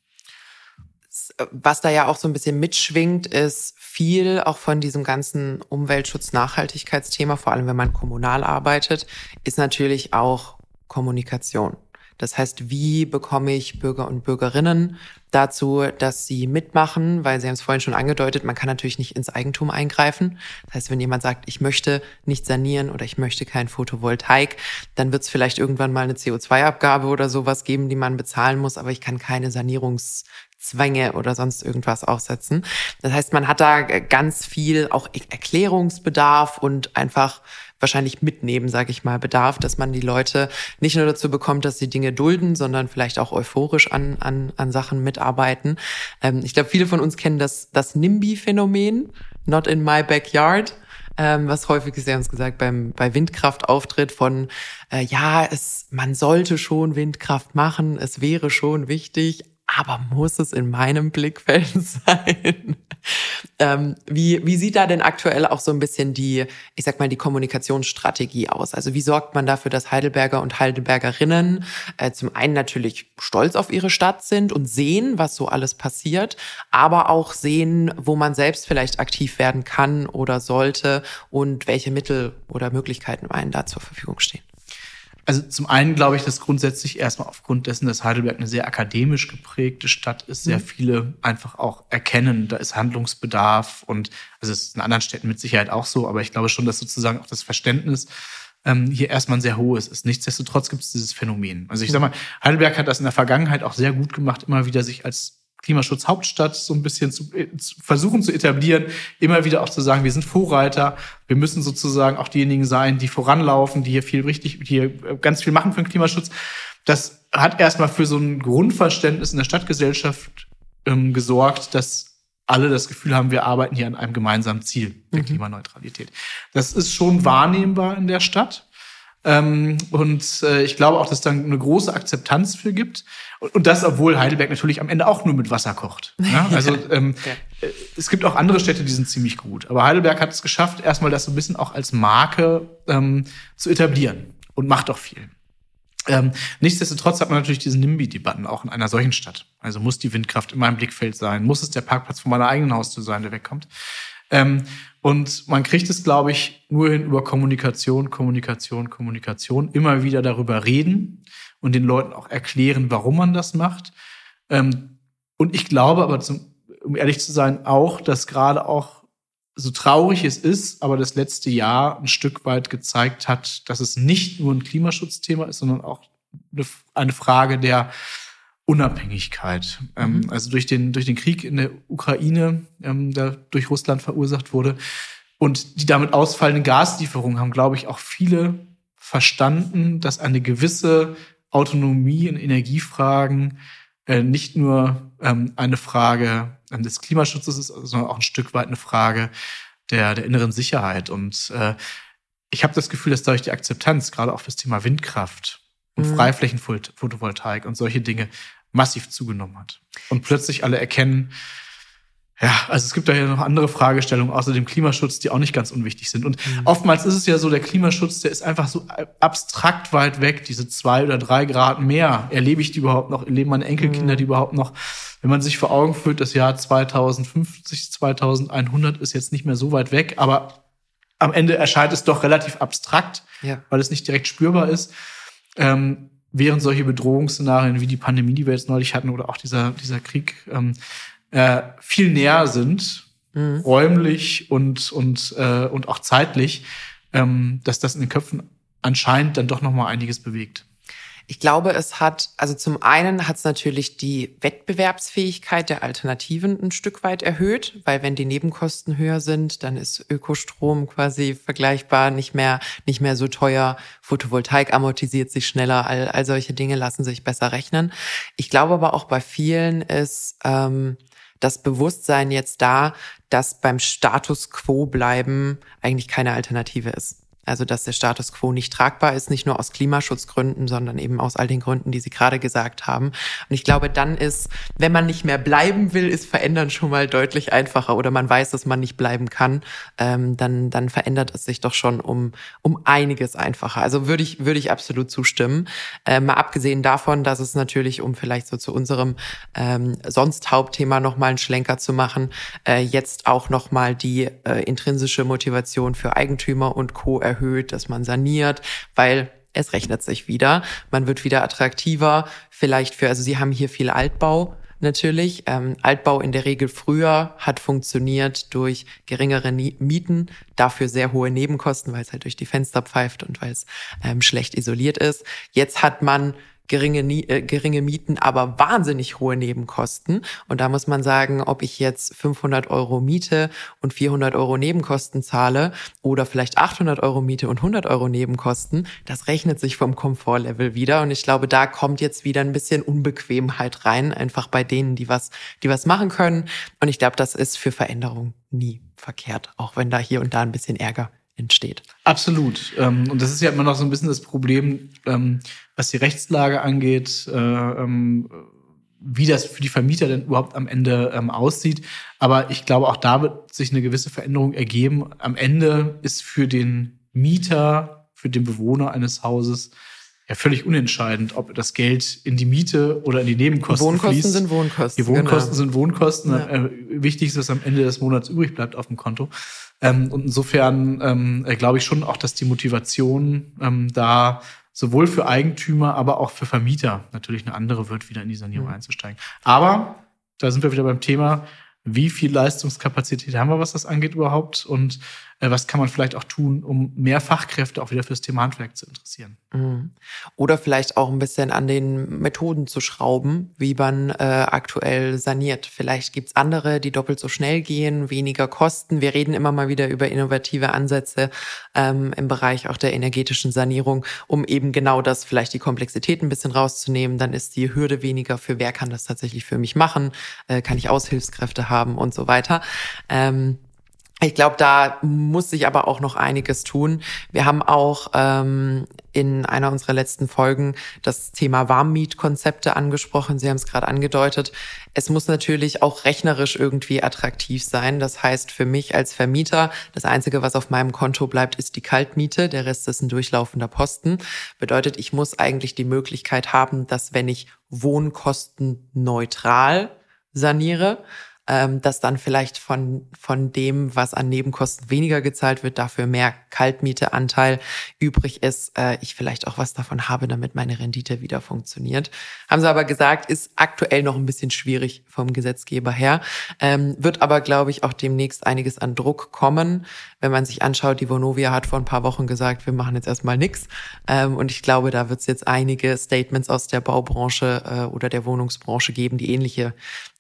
was da ja auch so ein bisschen mitschwingt, ist viel auch von diesem ganzen Umweltschutz-Nachhaltigkeitsthema, vor allem wenn man kommunal arbeitet, ist natürlich auch Kommunikation. Das heißt, wie bekomme ich Bürger und Bürgerinnen dazu, dass sie mitmachen, weil Sie haben es vorhin schon angedeutet, man kann natürlich nicht ins Eigentum eingreifen. Das heißt, wenn jemand sagt, ich möchte nicht sanieren oder ich möchte kein Photovoltaik, dann wird es vielleicht irgendwann mal eine CO2-Abgabe oder sowas geben, die man bezahlen muss, aber ich kann keine Sanierungs Zwänge oder sonst irgendwas aufsetzen. Das heißt, man hat da ganz viel auch Erklärungsbedarf und einfach wahrscheinlich mitnehmen, sage ich mal, Bedarf, dass man die Leute nicht nur dazu bekommt, dass sie Dinge dulden, sondern vielleicht auch euphorisch an, an, an Sachen mitarbeiten. Ähm, ich glaube, viele von uns kennen das, das NIMBY-Phänomen, not in my backyard ähm, was häufig ist, ja uns gesagt, beim, bei Windkraft auftritt von, äh, ja, es, man sollte schon Windkraft machen, es wäre schon wichtig, aber muss es in meinem Blickfeld sein? ähm, wie, wie sieht da denn aktuell auch so ein bisschen die, ich sag mal, die Kommunikationsstrategie aus? Also wie sorgt man dafür, dass Heidelberger und Heidelbergerinnen äh, zum einen natürlich stolz auf ihre Stadt sind und sehen, was so alles passiert, aber auch sehen, wo man selbst vielleicht aktiv werden kann oder sollte und welche Mittel oder Möglichkeiten einem da zur Verfügung stehen? Also zum einen glaube ich, dass grundsätzlich erstmal aufgrund dessen, dass Heidelberg eine sehr akademisch geprägte Stadt ist, sehr mhm. viele einfach auch erkennen, da ist Handlungsbedarf und also es ist in anderen Städten mit Sicherheit auch so, aber ich glaube schon, dass sozusagen auch das Verständnis ähm, hier erstmal ein sehr hohes ist. Nichtsdestotrotz gibt es dieses Phänomen. Also ich sag mal, Heidelberg hat das in der Vergangenheit auch sehr gut gemacht, immer wieder sich als Klimaschutzhauptstadt so ein bisschen zu, äh, zu, versuchen zu etablieren, immer wieder auch zu sagen, wir sind Vorreiter, wir müssen sozusagen auch diejenigen sein, die voranlaufen, die hier viel richtig, die hier ganz viel machen für den Klimaschutz. Das hat erstmal für so ein Grundverständnis in der Stadtgesellschaft ähm, gesorgt, dass alle das Gefühl haben, wir arbeiten hier an einem gemeinsamen Ziel der mhm. Klimaneutralität. Das ist schon wahrnehmbar in der Stadt. Ähm, und äh, ich glaube auch, dass es da eine große Akzeptanz für gibt. Und, und, das, obwohl Heidelberg natürlich am Ende auch nur mit Wasser kocht. Ne? Also ähm, ja. Äh, es gibt auch andere Städte, die sind ziemlich gut. Aber Heidelberg hat es geschafft, erstmal das so ein bisschen auch als Marke ähm, zu etablieren und macht auch viel. Ähm, nichtsdestotrotz hat man natürlich diese NIMBY-Debatten auch in einer solchen Stadt. Also muss die Windkraft in meinem Blickfeld sein? Muss es der Parkplatz von meiner eigenen Haustür sein, der wegkommt? Ähm, und man kriegt es, glaube ich, nur hin über Kommunikation, Kommunikation, Kommunikation, immer wieder darüber reden und den Leuten auch erklären, warum man das macht. Ähm, und ich glaube aber, zum, um ehrlich zu sein, auch, dass gerade auch so traurig es ist, aber das letzte Jahr ein Stück weit gezeigt hat, dass es nicht nur ein Klimaschutzthema ist, sondern auch eine Frage der Unabhängigkeit. Ähm, mhm. also durch den, durch den Krieg in der Ukraine, ähm, der durch Russland verursacht wurde. Und die damit ausfallenden Gaslieferungen haben, glaube ich, auch viele verstanden, dass eine gewisse Autonomie in Energiefragen äh, nicht nur ähm, eine Frage ähm, des Klimaschutzes ist, sondern auch ein Stück weit eine Frage der, der inneren Sicherheit. Und äh, ich habe das Gefühl, dass dadurch die Akzeptanz, gerade auch das Thema Windkraft und mhm. Freiflächenphotovoltaik und solche Dinge massiv zugenommen hat. Und plötzlich alle erkennen, ja, also es gibt da ja noch andere Fragestellungen außer dem Klimaschutz, die auch nicht ganz unwichtig sind. Und mhm. oftmals ist es ja so, der Klimaschutz, der ist einfach so abstrakt weit weg, diese zwei oder drei Grad mehr. Erlebe ich die überhaupt noch? Erleben meine Enkelkinder mhm. die überhaupt noch? Wenn man sich vor Augen führt, das Jahr 2050, 2100 ist jetzt nicht mehr so weit weg, aber am Ende erscheint es doch relativ abstrakt, ja. weil es nicht direkt spürbar ist. Ähm, während solche Bedrohungsszenarien wie die Pandemie, die wir jetzt neulich hatten, oder auch dieser, dieser Krieg ähm, äh, viel näher sind, mhm. räumlich und, und, äh, und auch zeitlich, ähm, dass das in den Köpfen anscheinend dann doch noch mal einiges bewegt. Ich glaube, es hat, also zum einen hat es natürlich die Wettbewerbsfähigkeit der Alternativen ein Stück weit erhöht, weil wenn die Nebenkosten höher sind, dann ist Ökostrom quasi vergleichbar, nicht mehr, nicht mehr so teuer. Photovoltaik amortisiert sich schneller, all, all solche Dinge lassen sich besser rechnen. Ich glaube aber auch bei vielen ist ähm, das Bewusstsein jetzt da, dass beim Status quo bleiben eigentlich keine Alternative ist. Also dass der Status quo nicht tragbar ist, nicht nur aus Klimaschutzgründen, sondern eben aus all den Gründen, die Sie gerade gesagt haben. Und ich glaube, dann ist, wenn man nicht mehr bleiben will, ist Verändern schon mal deutlich einfacher oder man weiß, dass man nicht bleiben kann, ähm, dann, dann verändert es sich doch schon um, um einiges einfacher. Also würde ich, würde ich absolut zustimmen. Äh, mal abgesehen davon, dass es natürlich, um vielleicht so zu unserem ähm, sonst Hauptthema nochmal einen Schlenker zu machen, äh, jetzt auch nochmal die äh, intrinsische Motivation für Eigentümer und Co. erhöht dass man saniert, weil es rechnet sich wieder. Man wird wieder attraktiver. Vielleicht für, also Sie haben hier viel Altbau natürlich. Ähm, Altbau in der Regel früher hat funktioniert durch geringere Mieten, dafür sehr hohe Nebenkosten, weil es halt durch die Fenster pfeift und weil es ähm, schlecht isoliert ist. Jetzt hat man geringe, äh, geringe Mieten, aber wahnsinnig hohe Nebenkosten. Und da muss man sagen, ob ich jetzt 500 Euro Miete und 400 Euro Nebenkosten zahle oder vielleicht 800 Euro Miete und 100 Euro Nebenkosten, das rechnet sich vom Komfortlevel wieder. Und ich glaube, da kommt jetzt wieder ein bisschen Unbequemheit rein, einfach bei denen, die was, die was machen können. Und ich glaube, das ist für Veränderung nie verkehrt, auch wenn da hier und da ein bisschen Ärger entsteht. Absolut. Ähm, und das ist ja immer noch so ein bisschen das Problem, ähm, was die Rechtslage angeht, äh, ähm, wie das für die Vermieter denn überhaupt am Ende aussieht. Aber ich glaube, auch da wird sich eine gewisse Veränderung ergeben. Am Ende ist für den Mieter, für den Bewohner eines Hauses ja völlig unentscheidend, ob das Geld in die Miete oder in die Nebenkosten Wohnkosten fließt. sind Wohnkosten. Die Wohnkosten genau. sind Wohnkosten. Ja. Äh, wichtig ist, dass am Ende des Monats übrig bleibt auf dem Konto. Ähm, und insofern ähm, glaube ich schon auch, dass die Motivation ähm, da sowohl für Eigentümer, aber auch für Vermieter natürlich eine andere wird, wieder in die Sanierung mhm. einzusteigen. Aber da sind wir wieder beim Thema, wie viel Leistungskapazität haben wir, was das angeht überhaupt und was kann man vielleicht auch tun, um mehr Fachkräfte auch wieder fürs Thema Handwerk zu interessieren. Mhm. Oder vielleicht auch ein bisschen an den Methoden zu schrauben, wie man äh, aktuell saniert. Vielleicht gibt's andere, die doppelt so schnell gehen, weniger kosten. Wir reden immer mal wieder über innovative Ansätze ähm, im Bereich auch der energetischen Sanierung, um eben genau das, vielleicht die Komplexität ein bisschen rauszunehmen. Dann ist die Hürde weniger für wer kann das tatsächlich für mich machen, äh, kann ich Aushilfskräfte haben und so weiter. Ähm, ich glaube, da muss sich aber auch noch einiges tun. Wir haben auch ähm, in einer unserer letzten Folgen das Thema Warmmietkonzepte angesprochen. Sie haben es gerade angedeutet. Es muss natürlich auch rechnerisch irgendwie attraktiv sein. Das heißt, für mich als Vermieter, das Einzige, was auf meinem Konto bleibt, ist die Kaltmiete. Der Rest ist ein durchlaufender Posten. Bedeutet, ich muss eigentlich die Möglichkeit haben, dass wenn ich wohnkostenneutral saniere, ähm, dass dann vielleicht von, von dem, was an Nebenkosten weniger gezahlt wird, dafür mehr Kaltmieteanteil übrig ist, äh, ich vielleicht auch was davon habe, damit meine Rendite wieder funktioniert. Haben sie aber gesagt, ist aktuell noch ein bisschen schwierig vom Gesetzgeber her, ähm, wird aber, glaube ich, auch demnächst einiges an Druck kommen. Wenn man sich anschaut, die Vonovia hat vor ein paar Wochen gesagt, wir machen jetzt erstmal nichts. Ähm, und ich glaube, da wird es jetzt einige Statements aus der Baubranche äh, oder der Wohnungsbranche geben, die ähnliche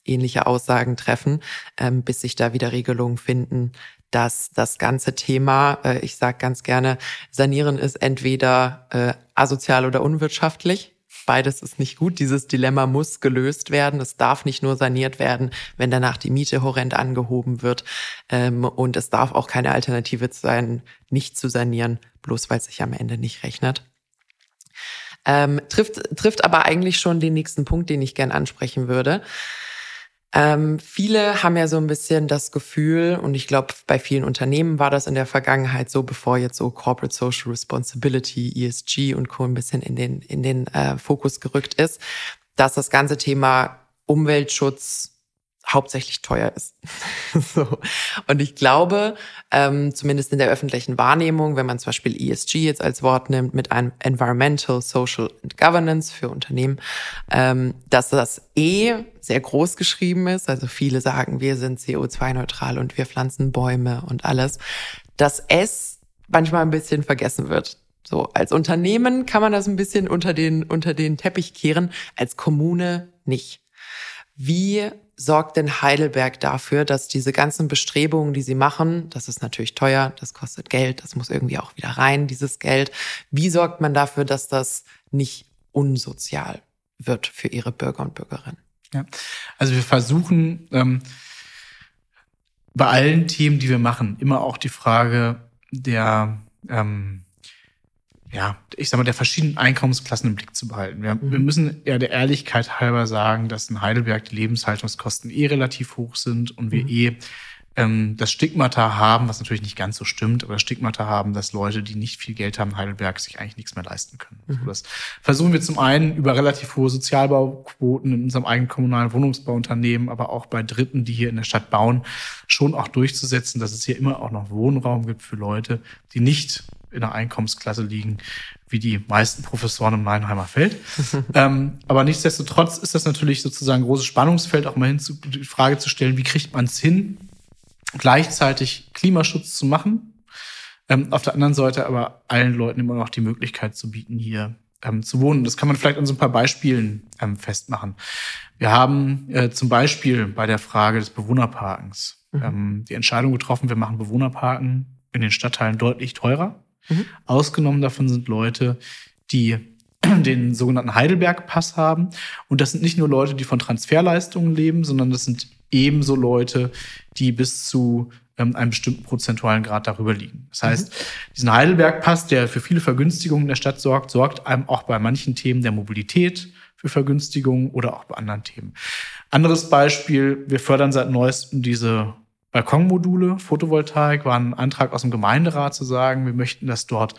ähnliche Aussagen treffen, ähm, bis sich da wieder Regelungen finden, dass das ganze Thema, äh, ich sage ganz gerne, sanieren ist entweder äh, asozial oder unwirtschaftlich. Beides ist nicht gut. Dieses Dilemma muss gelöst werden. Es darf nicht nur saniert werden, wenn danach die Miete horrend angehoben wird. Ähm, und es darf auch keine Alternative sein, nicht zu sanieren, bloß weil es sich am Ende nicht rechnet. Ähm, trifft, trifft aber eigentlich schon den nächsten Punkt, den ich gern ansprechen würde. Ähm, viele haben ja so ein bisschen das Gefühl, und ich glaube, bei vielen Unternehmen war das in der Vergangenheit so, bevor jetzt so Corporate Social Responsibility, ESG und Co. ein bisschen in den, in den äh, Fokus gerückt ist, dass das ganze Thema Umweltschutz hauptsächlich teuer ist. so. Und ich glaube, ähm, zumindest in der öffentlichen Wahrnehmung, wenn man zum Beispiel ESG jetzt als Wort nimmt, mit einem Environmental, Social and Governance für Unternehmen, ähm, dass das E sehr groß geschrieben ist. Also viele sagen, wir sind CO2-neutral und wir pflanzen Bäume und alles. Dass S manchmal ein bisschen vergessen wird. So, als Unternehmen kann man das ein bisschen unter den, unter den Teppich kehren, als Kommune nicht. Wie sorgt denn Heidelberg dafür, dass diese ganzen Bestrebungen, die sie machen, das ist natürlich teuer, das kostet Geld, das muss irgendwie auch wieder rein, dieses Geld. Wie sorgt man dafür, dass das nicht unsozial wird für ihre Bürger und Bürgerinnen? Ja, also wir versuchen ähm, bei allen Themen, die wir machen, immer auch die Frage der ähm, ja, ich sag mal, der verschiedenen Einkommensklassen im Blick zu behalten. Wir, mhm. wir, müssen ja der Ehrlichkeit halber sagen, dass in Heidelberg die Lebenshaltungskosten eh relativ hoch sind und wir mhm. eh ähm, das Stigmata haben, was natürlich nicht ganz so stimmt, aber das Stigmata haben, dass Leute, die nicht viel Geld haben in Heidelberg, sich eigentlich nichts mehr leisten können. Mhm. So, das versuchen wir zum einen über relativ hohe Sozialbauquoten in unserem eigenen kommunalen Wohnungsbauunternehmen, aber auch bei Dritten, die hier in der Stadt bauen, schon auch durchzusetzen, dass es hier immer auch noch Wohnraum gibt für Leute, die nicht in der Einkommensklasse liegen, wie die meisten Professoren im Neinheimer Feld. ähm, aber nichtsdestotrotz ist das natürlich sozusagen ein großes Spannungsfeld, auch mal hin zu, die Frage zu stellen, wie kriegt man es hin, gleichzeitig Klimaschutz zu machen, ähm, auf der anderen Seite aber allen Leuten immer noch die Möglichkeit zu bieten, hier ähm, zu wohnen. Das kann man vielleicht an so ein paar Beispielen ähm, festmachen. Wir haben äh, zum Beispiel bei der Frage des Bewohnerparkens mhm. ähm, die Entscheidung getroffen, wir machen Bewohnerparken in den Stadtteilen deutlich teurer Mhm. Ausgenommen davon sind Leute, die den sogenannten Heidelberg-Pass haben. Und das sind nicht nur Leute, die von Transferleistungen leben, sondern das sind ebenso Leute, die bis zu ähm, einem bestimmten prozentualen Grad darüber liegen. Das heißt, mhm. diesen Heidelberg-Pass, der für viele Vergünstigungen in der Stadt sorgt, sorgt einem auch bei manchen Themen der Mobilität für Vergünstigungen oder auch bei anderen Themen. Anderes Beispiel, wir fördern seit neuestem diese Balkonmodule, Photovoltaik, war ein Antrag aus dem Gemeinderat zu sagen, wir möchten, dass dort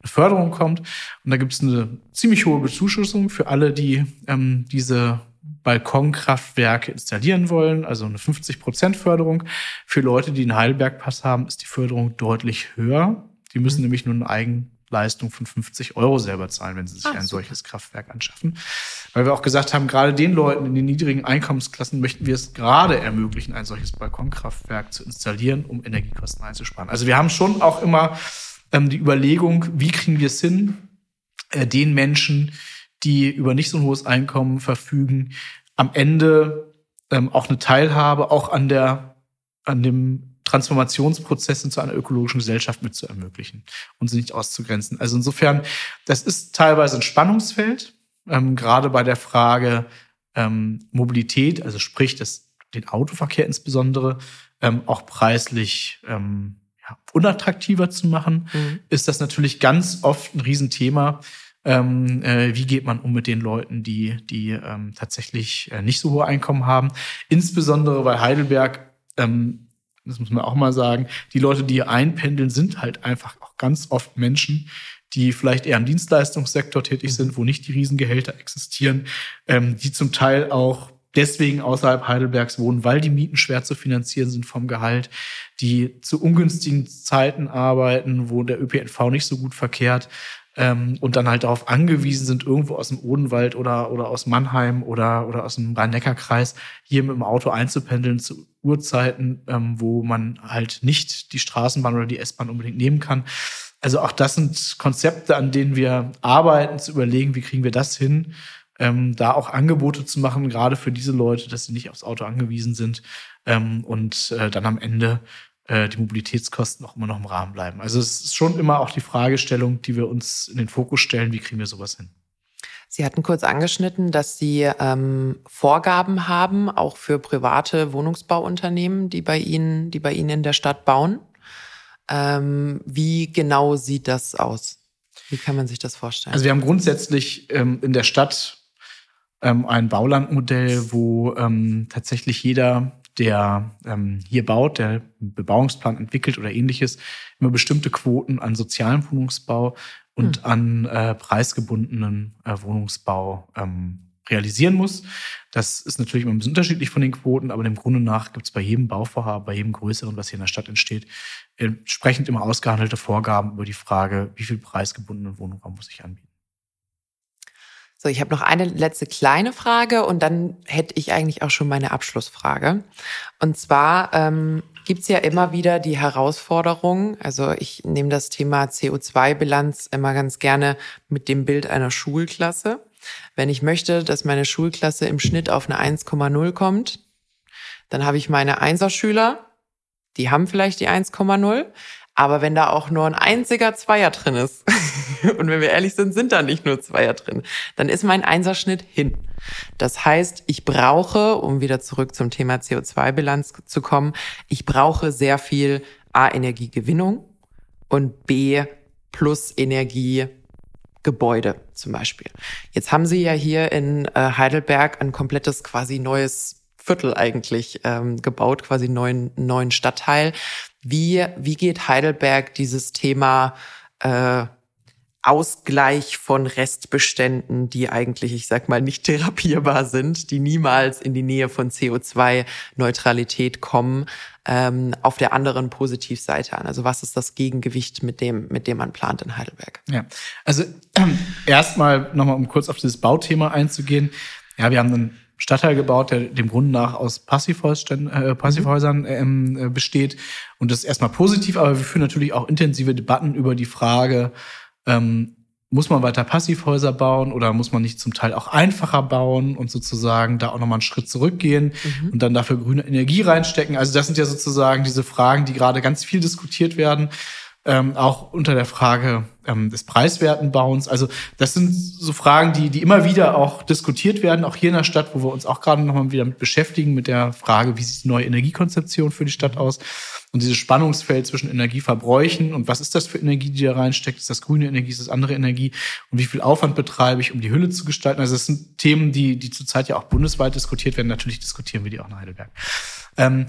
eine Förderung kommt. Und da gibt es eine ziemlich hohe Bezuschussung für alle, die ähm, diese Balkonkraftwerke installieren wollen, also eine 50 Prozent Förderung. Für Leute, die einen Heidelbergpass haben, ist die Förderung deutlich höher. Die müssen nämlich nur einen eigenen Leistung von 50 Euro selber zahlen, wenn sie sich Ach, ein solches Kraftwerk anschaffen. Weil wir auch gesagt haben, gerade den Leuten in den niedrigen Einkommensklassen möchten wir es gerade ermöglichen, ein solches Balkonkraftwerk zu installieren, um Energiekosten einzusparen. Also wir haben schon auch immer ähm, die Überlegung, wie kriegen wir es hin, äh, den Menschen, die über nicht so ein hohes Einkommen verfügen, am Ende ähm, auch eine Teilhabe auch an der an dem Transformationsprozess zu einer ökologischen Gesellschaft mit zu ermöglichen und sie nicht auszugrenzen. Also insofern, das ist teilweise ein Spannungsfeld, ähm, gerade bei der Frage ähm, Mobilität, also sprich das, den Autoverkehr insbesondere, ähm, auch preislich ähm, ja, unattraktiver zu machen, mhm. ist das natürlich ganz oft ein Riesenthema. Ähm, äh, wie geht man um mit den Leuten, die, die ähm, tatsächlich äh, nicht so hohe Einkommen haben? Insbesondere, weil Heidelberg, ähm, das muss man auch mal sagen, die Leute, die hier einpendeln, sind halt einfach auch ganz oft Menschen, die vielleicht eher im Dienstleistungssektor tätig sind, wo nicht die Riesengehälter existieren, ähm, die zum Teil auch deswegen außerhalb Heidelbergs wohnen, weil die Mieten schwer zu finanzieren sind vom Gehalt, die zu ungünstigen Zeiten arbeiten, wo der ÖPNV nicht so gut verkehrt ähm, und dann halt darauf angewiesen sind, irgendwo aus dem Odenwald oder, oder aus Mannheim oder, oder aus dem Rhein-Neckar-Kreis hier mit dem Auto einzupendeln zu Uhrzeiten, ähm, wo man halt nicht die Straßenbahn oder die S-Bahn unbedingt nehmen kann. Also auch das sind Konzepte, an denen wir arbeiten, zu überlegen, wie kriegen wir das hin, ähm, da auch Angebote zu machen, gerade für diese Leute, dass sie nicht aufs Auto angewiesen sind ähm, und äh, dann am Ende die Mobilitätskosten auch immer noch im Rahmen bleiben. Also es ist schon immer auch die Fragestellung, die wir uns in den Fokus stellen, wie kriegen wir sowas hin. Sie hatten kurz angeschnitten, dass Sie ähm, Vorgaben haben, auch für private Wohnungsbauunternehmen, die bei Ihnen, die bei Ihnen in der Stadt bauen. Ähm, wie genau sieht das aus? Wie kann man sich das vorstellen? Also wir haben grundsätzlich ähm, in der Stadt ähm, ein Baulandmodell, wo ähm, tatsächlich jeder der ähm, hier baut, der einen Bebauungsplan entwickelt oder ähnliches, immer bestimmte Quoten an sozialem Wohnungsbau und hm. an äh, preisgebundenen äh, Wohnungsbau ähm, realisieren muss. Das ist natürlich immer ein bisschen unterschiedlich von den Quoten, aber dem Grunde nach gibt es bei jedem Bauvorhaben, bei jedem größeren, was hier in der Stadt entsteht, entsprechend immer ausgehandelte Vorgaben über die Frage, wie viel preisgebundenen Wohnraum muss ich anbieten. So, ich habe noch eine letzte kleine Frage und dann hätte ich eigentlich auch schon meine Abschlussfrage. Und zwar ähm, gibt ja immer wieder die Herausforderung, also ich nehme das Thema CO2-Bilanz immer ganz gerne mit dem Bild einer Schulklasse. Wenn ich möchte, dass meine Schulklasse im Schnitt auf eine 1,0 kommt, dann habe ich meine Einserschüler, die haben vielleicht die 1,0, aber wenn da auch nur ein einziger Zweier drin ist, und wenn wir ehrlich sind, sind da nicht nur Zweier drin, dann ist mein Einserschnitt hin. Das heißt, ich brauche, um wieder zurück zum Thema CO2-Bilanz zu kommen, ich brauche sehr viel A, Energiegewinnung und B, plus Energie Gebäude zum Beispiel. Jetzt haben Sie ja hier in äh, Heidelberg ein komplettes quasi neues Viertel eigentlich ähm, gebaut, quasi neuen neuen Stadtteil. Wie, wie geht Heidelberg dieses Thema äh, Ausgleich von Restbeständen, die eigentlich, ich sag mal, nicht therapierbar sind, die niemals in die Nähe von CO2-Neutralität kommen, ähm, auf der anderen Positivseite an? Also was ist das Gegengewicht, mit dem, mit dem man plant in Heidelberg? Ja, also äh, erstmal nochmal, um kurz auf dieses Bauthema einzugehen. Ja, wir haben einen Stadtteil gebaut, der dem Grunde nach aus Passivhäusern, äh, Passivhäusern ähm, äh, besteht. Und das ist erstmal positiv, aber wir führen natürlich auch intensive Debatten über die Frage, ähm, muss man weiter Passivhäuser bauen oder muss man nicht zum Teil auch einfacher bauen und sozusagen da auch nochmal einen Schritt zurückgehen mhm. und dann dafür grüne Energie reinstecken? Also das sind ja sozusagen diese Fragen, die gerade ganz viel diskutiert werden ähm, auch unter der Frage ähm, des preiswerten Bauens. Also das sind so Fragen, die, die immer wieder auch diskutiert werden, auch hier in der Stadt, wo wir uns auch gerade nochmal wieder mit beschäftigen, mit der Frage, wie sieht die neue Energiekonzeption für die Stadt aus? Und dieses Spannungsfeld zwischen Energieverbräuchen und was ist das für Energie, die da reinsteckt? Ist das grüne Energie, ist das andere Energie? Und wie viel Aufwand betreibe ich, um die Hülle zu gestalten? Also das sind Themen, die, die zurzeit ja auch bundesweit diskutiert werden. Natürlich diskutieren wir die auch in Heidelberg. Ähm,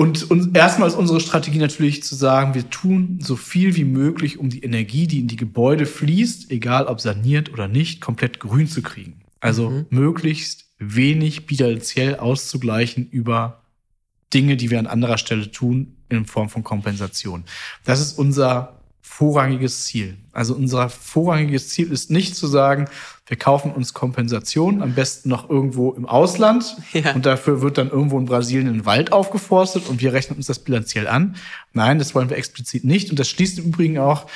und, und erstmal ist unsere Strategie natürlich zu sagen, wir tun so viel wie möglich, um die Energie, die in die Gebäude fließt, egal ob saniert oder nicht, komplett grün zu kriegen. Also mhm. möglichst wenig bilanziell auszugleichen über Dinge, die wir an anderer Stelle tun, in Form von Kompensation. Das ist unser vorrangiges Ziel. Also unser vorrangiges Ziel ist nicht zu sagen, wir kaufen uns Kompensation, am besten noch irgendwo im Ausland. Ja. und dafür wird dann irgendwo in Brasilien ein Wald aufgeforstet und wir rechnen uns das bilanziell an. Nein, das wollen wir explizit nicht. Und das schließt im Übrigen auch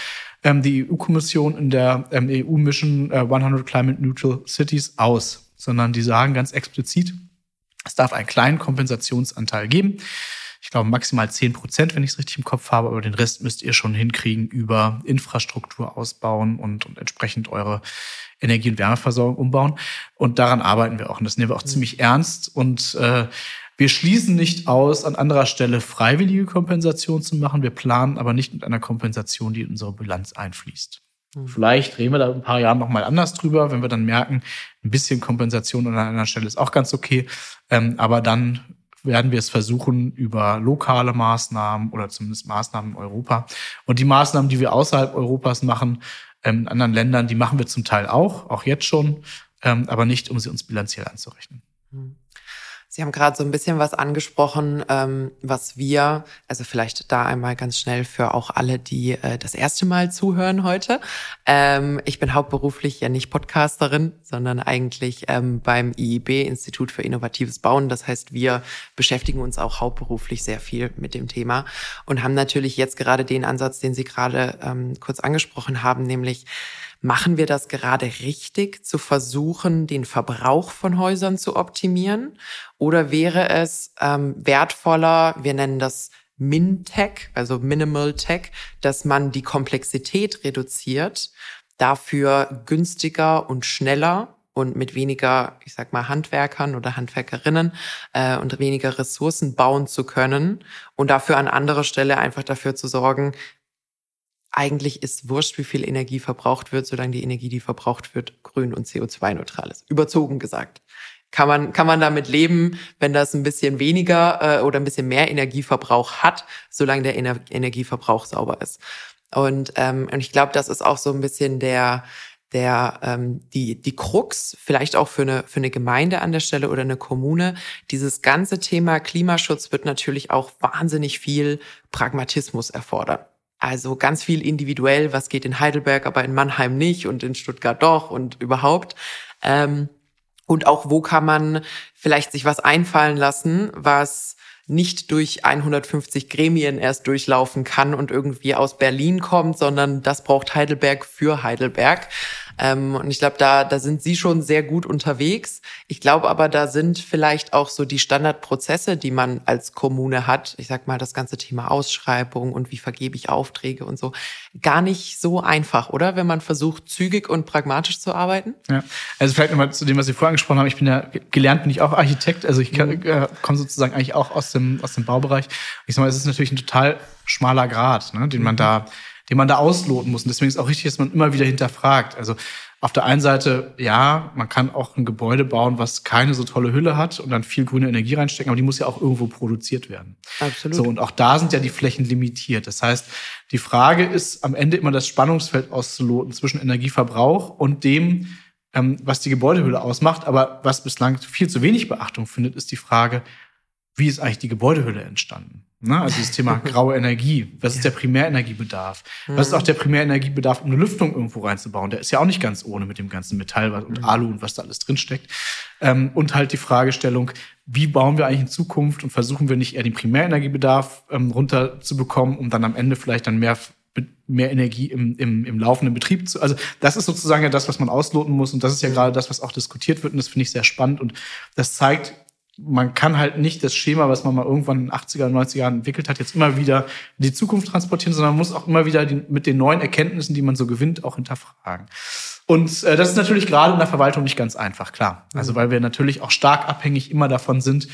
ähm, die EU-Kommission in der ähm, EU-Mission äh, 100 Climate Neutral Cities aus, sondern die sagen ganz explizit, es darf einen kleinen Kompensationsanteil geben. Ich glaube, maximal zehn Prozent, wenn ich es richtig im Kopf habe, aber den Rest müsst ihr schon hinkriegen über Infrastruktur ausbauen und, und entsprechend eure Energie- und Wärmeversorgung umbauen. Und daran arbeiten wir auch. Und das nehmen wir auch mhm. ziemlich ernst. Und äh, wir schließen nicht aus, an anderer Stelle freiwillige Kompensation zu machen. Wir planen aber nicht mit einer Kompensation, die in unsere Bilanz einfließt. Mhm. Vielleicht reden wir da in ein paar Jahren nochmal anders drüber, wenn wir dann merken, ein bisschen Kompensation an einer Stelle ist auch ganz okay. Ähm, aber dann werden wir es versuchen über lokale Maßnahmen oder zumindest Maßnahmen in Europa. Und die Maßnahmen, die wir außerhalb Europas machen, ähm, in anderen Ländern, die machen wir zum Teil auch, auch jetzt schon, ähm, aber nicht, um sie uns bilanziell anzurechnen. Mhm. Sie haben gerade so ein bisschen was angesprochen, ähm, was wir, also vielleicht da einmal ganz schnell für auch alle, die äh, das erste Mal zuhören heute. Ähm, ich bin hauptberuflich ja nicht Podcasterin, sondern eigentlich ähm, beim IIB, Institut für Innovatives Bauen. Das heißt, wir beschäftigen uns auch hauptberuflich sehr viel mit dem Thema und haben natürlich jetzt gerade den Ansatz, den Sie gerade ähm, kurz angesprochen haben, nämlich Machen wir das gerade richtig, zu versuchen, den Verbrauch von Häusern zu optimieren? Oder wäre es ähm, wertvoller, wir nennen das Min-Tech, also Minimal Tech, dass man die Komplexität reduziert, dafür günstiger und schneller und mit weniger, ich sag mal, Handwerkern oder Handwerkerinnen äh, und weniger Ressourcen bauen zu können und dafür an anderer Stelle einfach dafür zu sorgen, eigentlich ist wurscht, wie viel Energie verbraucht wird, solange die Energie, die verbraucht wird, grün und CO2-neutral ist. Überzogen gesagt. Kann man, kann man damit leben, wenn das ein bisschen weniger äh, oder ein bisschen mehr Energieverbrauch hat, solange der Ener Energieverbrauch sauber ist. Und, ähm, und ich glaube, das ist auch so ein bisschen der, der ähm, die die Krux vielleicht auch für eine für eine Gemeinde an der Stelle oder eine Kommune dieses ganze Thema Klimaschutz wird natürlich auch wahnsinnig viel Pragmatismus erfordern also ganz viel individuell, was geht in Heidelberg, aber in Mannheim nicht und in Stuttgart doch und überhaupt. Ähm, und auch wo kann man vielleicht sich was einfallen lassen, was nicht durch 150 Gremien erst durchlaufen kann und irgendwie aus Berlin kommt, sondern das braucht Heidelberg für Heidelberg. Ähm, und ich glaube, da, da sind Sie schon sehr gut unterwegs. Ich glaube aber, da sind vielleicht auch so die Standardprozesse, die man als Kommune hat. Ich sag mal, das ganze Thema Ausschreibung und wie vergebe ich Aufträge und so. Gar nicht so einfach, oder? Wenn man versucht, zügig und pragmatisch zu arbeiten. Ja, also vielleicht nochmal zu dem, was Sie vorher angesprochen haben. Ich bin ja gelernt, bin ich auch Architekt. Also ich mhm. äh, komme sozusagen eigentlich auch aus dem, aus dem Baubereich. Ich sag mal, es ist natürlich ein total schmaler Grad, ne, den man mhm. da den man da ausloten muss. Und deswegen ist auch richtig, dass man immer wieder hinterfragt. Also auf der einen Seite, ja, man kann auch ein Gebäude bauen, was keine so tolle Hülle hat und dann viel grüne Energie reinstecken, aber die muss ja auch irgendwo produziert werden. Absolut. So, und auch da sind ja die Flächen limitiert. Das heißt, die Frage ist am Ende immer das Spannungsfeld auszuloten zwischen Energieverbrauch und dem, ähm, was die Gebäudehülle ausmacht. Aber was bislang viel zu wenig Beachtung findet, ist die Frage, wie ist eigentlich die Gebäudehülle entstanden? Ne? Also das Thema graue Energie. Was ist der Primärenergiebedarf? Was ist auch der Primärenergiebedarf, um eine Lüftung irgendwo reinzubauen? Der ist ja auch nicht ganz ohne mit dem ganzen Metall und mhm. Alu und was da alles drinsteckt. Ähm, und halt die Fragestellung, wie bauen wir eigentlich in Zukunft und versuchen wir nicht eher den Primärenergiebedarf ähm, runterzubekommen, um dann am Ende vielleicht dann mehr mehr Energie im, im, im laufenden Betrieb zu. Also das ist sozusagen ja das, was man ausloten muss. Und das ist ja gerade das, was auch diskutiert wird. Und das finde ich sehr spannend. Und das zeigt, man kann halt nicht das Schema, was man mal irgendwann in den 80er, 90er Jahren entwickelt hat, jetzt immer wieder in die Zukunft transportieren, sondern man muss auch immer wieder die, mit den neuen Erkenntnissen, die man so gewinnt, auch hinterfragen. Und äh, das ist natürlich gerade in der Verwaltung nicht ganz einfach, klar. Also mhm. weil wir natürlich auch stark abhängig immer davon sind,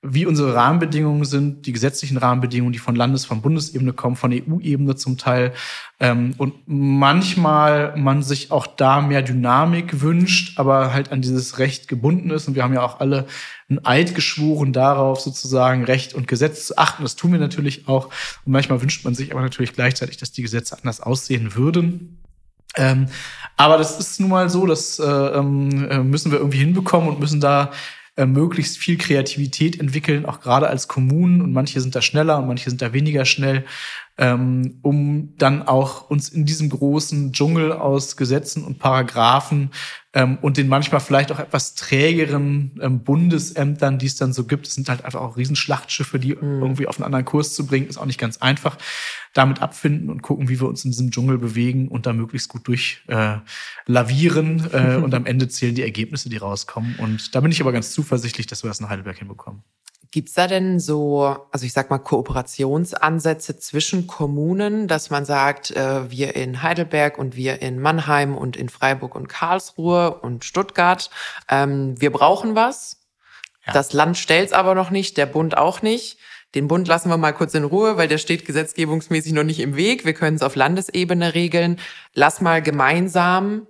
wie unsere Rahmenbedingungen sind, die gesetzlichen Rahmenbedingungen, die von Landes-, von Bundesebene kommen, von EU-Ebene zum Teil. Ähm, und manchmal man sich auch da mehr Dynamik wünscht, aber halt an dieses Recht gebunden ist. Und wir haben ja auch alle ein Eid geschworen darauf, sozusagen Recht und Gesetz zu achten. Das tun wir natürlich auch. Und manchmal wünscht man sich aber natürlich gleichzeitig, dass die Gesetze anders aussehen würden. Ähm, aber das ist nun mal so, das äh, ähm, äh, müssen wir irgendwie hinbekommen und müssen da äh, möglichst viel Kreativität entwickeln, auch gerade als Kommunen. Und manche sind da schneller und manche sind da weniger schnell. Ähm, um dann auch uns in diesem großen Dschungel aus Gesetzen und Paragraphen ähm, und den manchmal vielleicht auch etwas trägeren ähm, Bundesämtern, die es dann so gibt, es sind halt einfach auch Riesenschlachtschiffe, die mhm. irgendwie auf einen anderen Kurs zu bringen, ist auch nicht ganz einfach. Damit abfinden und gucken, wie wir uns in diesem Dschungel bewegen und da möglichst gut durch äh, lavieren äh, und am Ende zählen die Ergebnisse, die rauskommen. Und da bin ich aber ganz zuversichtlich, dass wir das in Heidelberg hinbekommen. Gibt's da denn so, also ich sag mal, Kooperationsansätze zwischen Kommunen, dass man sagt, äh, wir in Heidelberg und wir in Mannheim und in Freiburg und Karlsruhe und Stuttgart, ähm, wir brauchen was. Ja. Das Land stellt's aber noch nicht, der Bund auch nicht. Den Bund lassen wir mal kurz in Ruhe, weil der steht gesetzgebungsmäßig noch nicht im Weg. Wir können es auf Landesebene regeln. Lass mal gemeinsam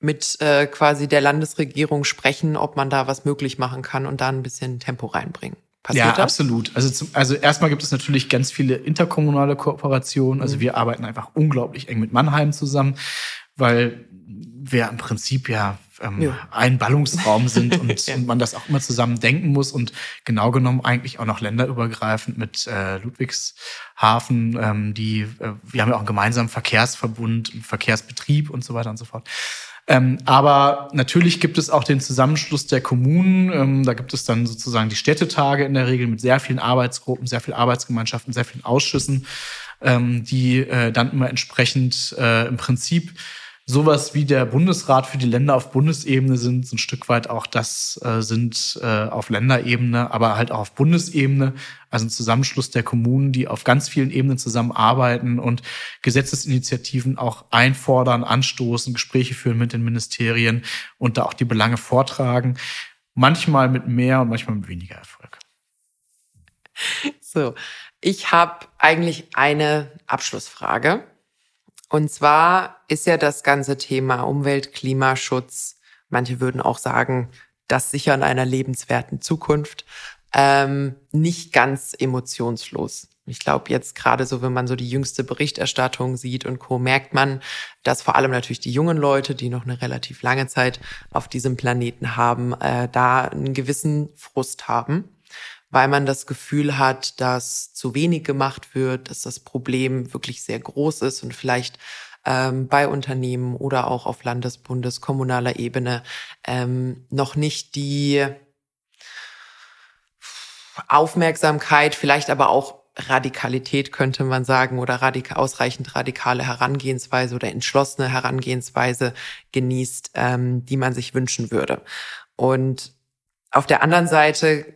mit äh, quasi der Landesregierung sprechen, ob man da was möglich machen kann und da ein bisschen Tempo reinbringen. Passiert ja, das? absolut. Also, zum, also erstmal gibt es natürlich ganz viele interkommunale Kooperationen. Also mhm. wir arbeiten einfach unglaublich eng mit Mannheim zusammen, weil wir im Prinzip ja, ähm, ja. ein Ballungsraum sind und, ja. und, man das auch immer zusammen denken muss und genau genommen eigentlich auch noch länderübergreifend mit äh, Ludwigshafen, ähm, die, äh, wir haben ja auch einen gemeinsamen Verkehrsverbund, Verkehrsbetrieb und so weiter und so fort. Ähm, aber natürlich gibt es auch den Zusammenschluss der Kommunen. Ähm, da gibt es dann sozusagen die Städtetage in der Regel mit sehr vielen Arbeitsgruppen, sehr vielen Arbeitsgemeinschaften, sehr vielen Ausschüssen, ähm, die äh, dann immer entsprechend äh, im Prinzip sowas wie der Bundesrat für die Länder auf Bundesebene sind, so ein Stück weit auch das äh, sind äh, auf Länderebene, aber halt auch auf Bundesebene, also ein Zusammenschluss der Kommunen, die auf ganz vielen Ebenen zusammenarbeiten und Gesetzesinitiativen auch einfordern, anstoßen, Gespräche führen mit den Ministerien und da auch die Belange vortragen. Manchmal mit mehr und manchmal mit weniger Erfolg. So, ich habe eigentlich eine Abschlussfrage. Und zwar ist ja das ganze Thema Umwelt, Klimaschutz, manche würden auch sagen, das Sichern einer lebenswerten Zukunft, ähm, nicht ganz emotionslos. Ich glaube, jetzt gerade so, wenn man so die jüngste Berichterstattung sieht und Co., merkt man, dass vor allem natürlich die jungen Leute, die noch eine relativ lange Zeit auf diesem Planeten haben, äh, da einen gewissen Frust haben weil man das Gefühl hat, dass zu wenig gemacht wird, dass das Problem wirklich sehr groß ist und vielleicht ähm, bei Unternehmen oder auch auf Landes-, Bundes-, kommunaler Ebene ähm, noch nicht die Aufmerksamkeit, vielleicht aber auch Radikalität könnte man sagen oder radika ausreichend radikale Herangehensweise oder entschlossene Herangehensweise genießt, ähm, die man sich wünschen würde. Und auf der anderen Seite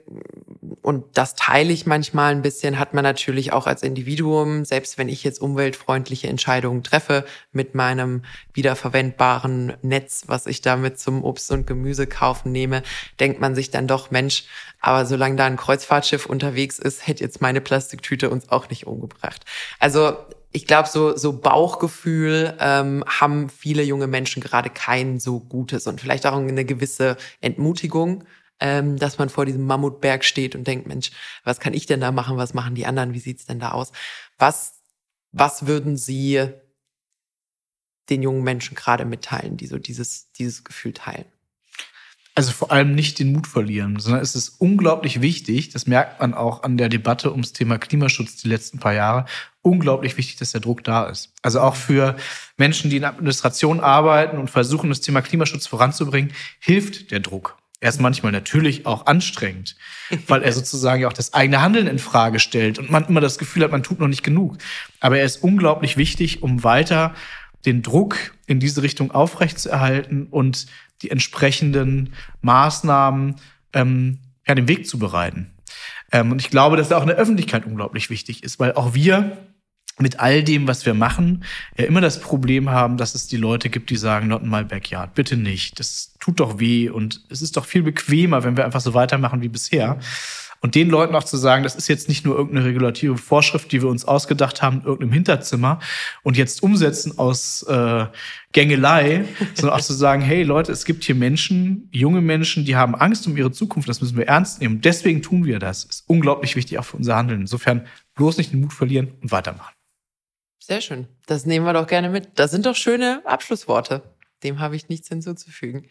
und das teile ich manchmal ein bisschen, hat man natürlich auch als Individuum, selbst wenn ich jetzt umweltfreundliche Entscheidungen treffe mit meinem wiederverwendbaren Netz, was ich damit zum Obst und Gemüse kaufen nehme, denkt man sich dann doch, Mensch, aber solange da ein Kreuzfahrtschiff unterwegs ist, hätte jetzt meine Plastiktüte uns auch nicht umgebracht. Also ich glaube, so, so Bauchgefühl ähm, haben viele junge Menschen gerade kein so gutes und vielleicht auch eine gewisse Entmutigung ähm, dass man vor diesem Mammutberg steht und denkt, Mensch, was kann ich denn da machen? Was machen die anderen? Wie sieht's denn da aus? Was, was würden Sie den jungen Menschen gerade mitteilen, die so dieses, dieses Gefühl teilen? Also vor allem nicht den Mut verlieren, sondern es ist unglaublich wichtig, das merkt man auch an der Debatte ums Thema Klimaschutz die letzten paar Jahre, unglaublich wichtig, dass der Druck da ist. Also auch für Menschen, die in Administration arbeiten und versuchen, das Thema Klimaschutz voranzubringen, hilft der Druck. Er ist manchmal natürlich auch anstrengend, weil er sozusagen ja auch das eigene Handeln in Frage stellt und man immer das Gefühl hat, man tut noch nicht genug. Aber er ist unglaublich wichtig, um weiter den Druck in diese Richtung aufrechtzuerhalten und die entsprechenden Maßnahmen ähm, ja, den Weg zu bereiten. Ähm, und ich glaube, dass er auch in der Öffentlichkeit unglaublich wichtig ist, weil auch wir mit all dem, was wir machen, ja immer das Problem haben, dass es die Leute gibt, die sagen, not in my backyard, bitte nicht. Das tut doch weh und es ist doch viel bequemer, wenn wir einfach so weitermachen wie bisher. Und den Leuten auch zu sagen, das ist jetzt nicht nur irgendeine regulative Vorschrift, die wir uns ausgedacht haben in irgendeinem Hinterzimmer und jetzt umsetzen aus äh, Gängelei, sondern auch zu sagen, hey Leute, es gibt hier Menschen, junge Menschen, die haben Angst um ihre Zukunft, das müssen wir ernst nehmen. Deswegen tun wir das. Ist unglaublich wichtig auch für unser Handeln. Insofern bloß nicht den Mut verlieren und weitermachen. Sehr schön. Das nehmen wir doch gerne mit. Das sind doch schöne Abschlussworte. Dem habe ich nichts hinzuzufügen.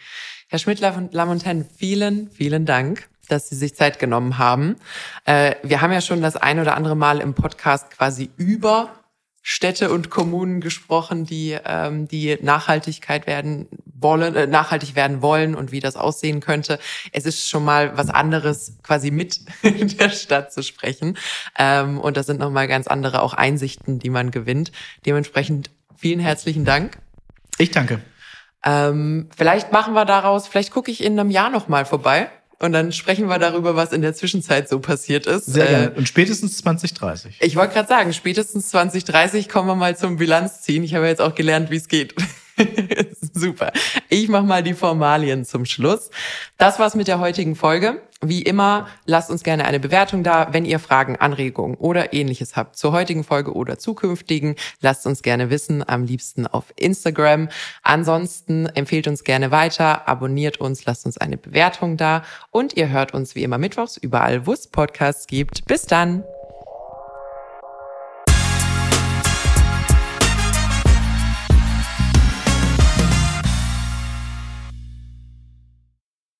Herr Schmidt-Lamontaine, vielen, vielen Dank, dass Sie sich Zeit genommen haben. Äh, wir haben ja schon das ein oder andere Mal im Podcast quasi über Städte und Kommunen gesprochen, die ähm, die Nachhaltigkeit werden wollen, äh, nachhaltig werden wollen und wie das aussehen könnte. Es ist schon mal was anderes, quasi mit in der Stadt zu sprechen. Ähm, und das sind nochmal ganz andere auch Einsichten, die man gewinnt. Dementsprechend vielen herzlichen Dank. Ich danke. Ähm, vielleicht machen wir daraus, vielleicht gucke ich in einem Jahr nochmal vorbei und dann sprechen wir darüber, was in der Zwischenzeit so passiert ist. Sehr gerne. Äh, und spätestens 2030. Ich wollte gerade sagen, spätestens 2030 kommen wir mal zum Bilanzziehen. Ich habe jetzt auch gelernt, wie es geht. Super. Ich mache mal die Formalien zum Schluss. Das war's mit der heutigen Folge. Wie immer, lasst uns gerne eine Bewertung da. Wenn ihr Fragen, Anregungen oder ähnliches habt zur heutigen Folge oder zukünftigen, lasst uns gerne wissen, am liebsten auf Instagram. Ansonsten empfehlt uns gerne weiter, abonniert uns, lasst uns eine Bewertung da und ihr hört uns wie immer mittwochs überall, wo es Podcasts gibt. Bis dann!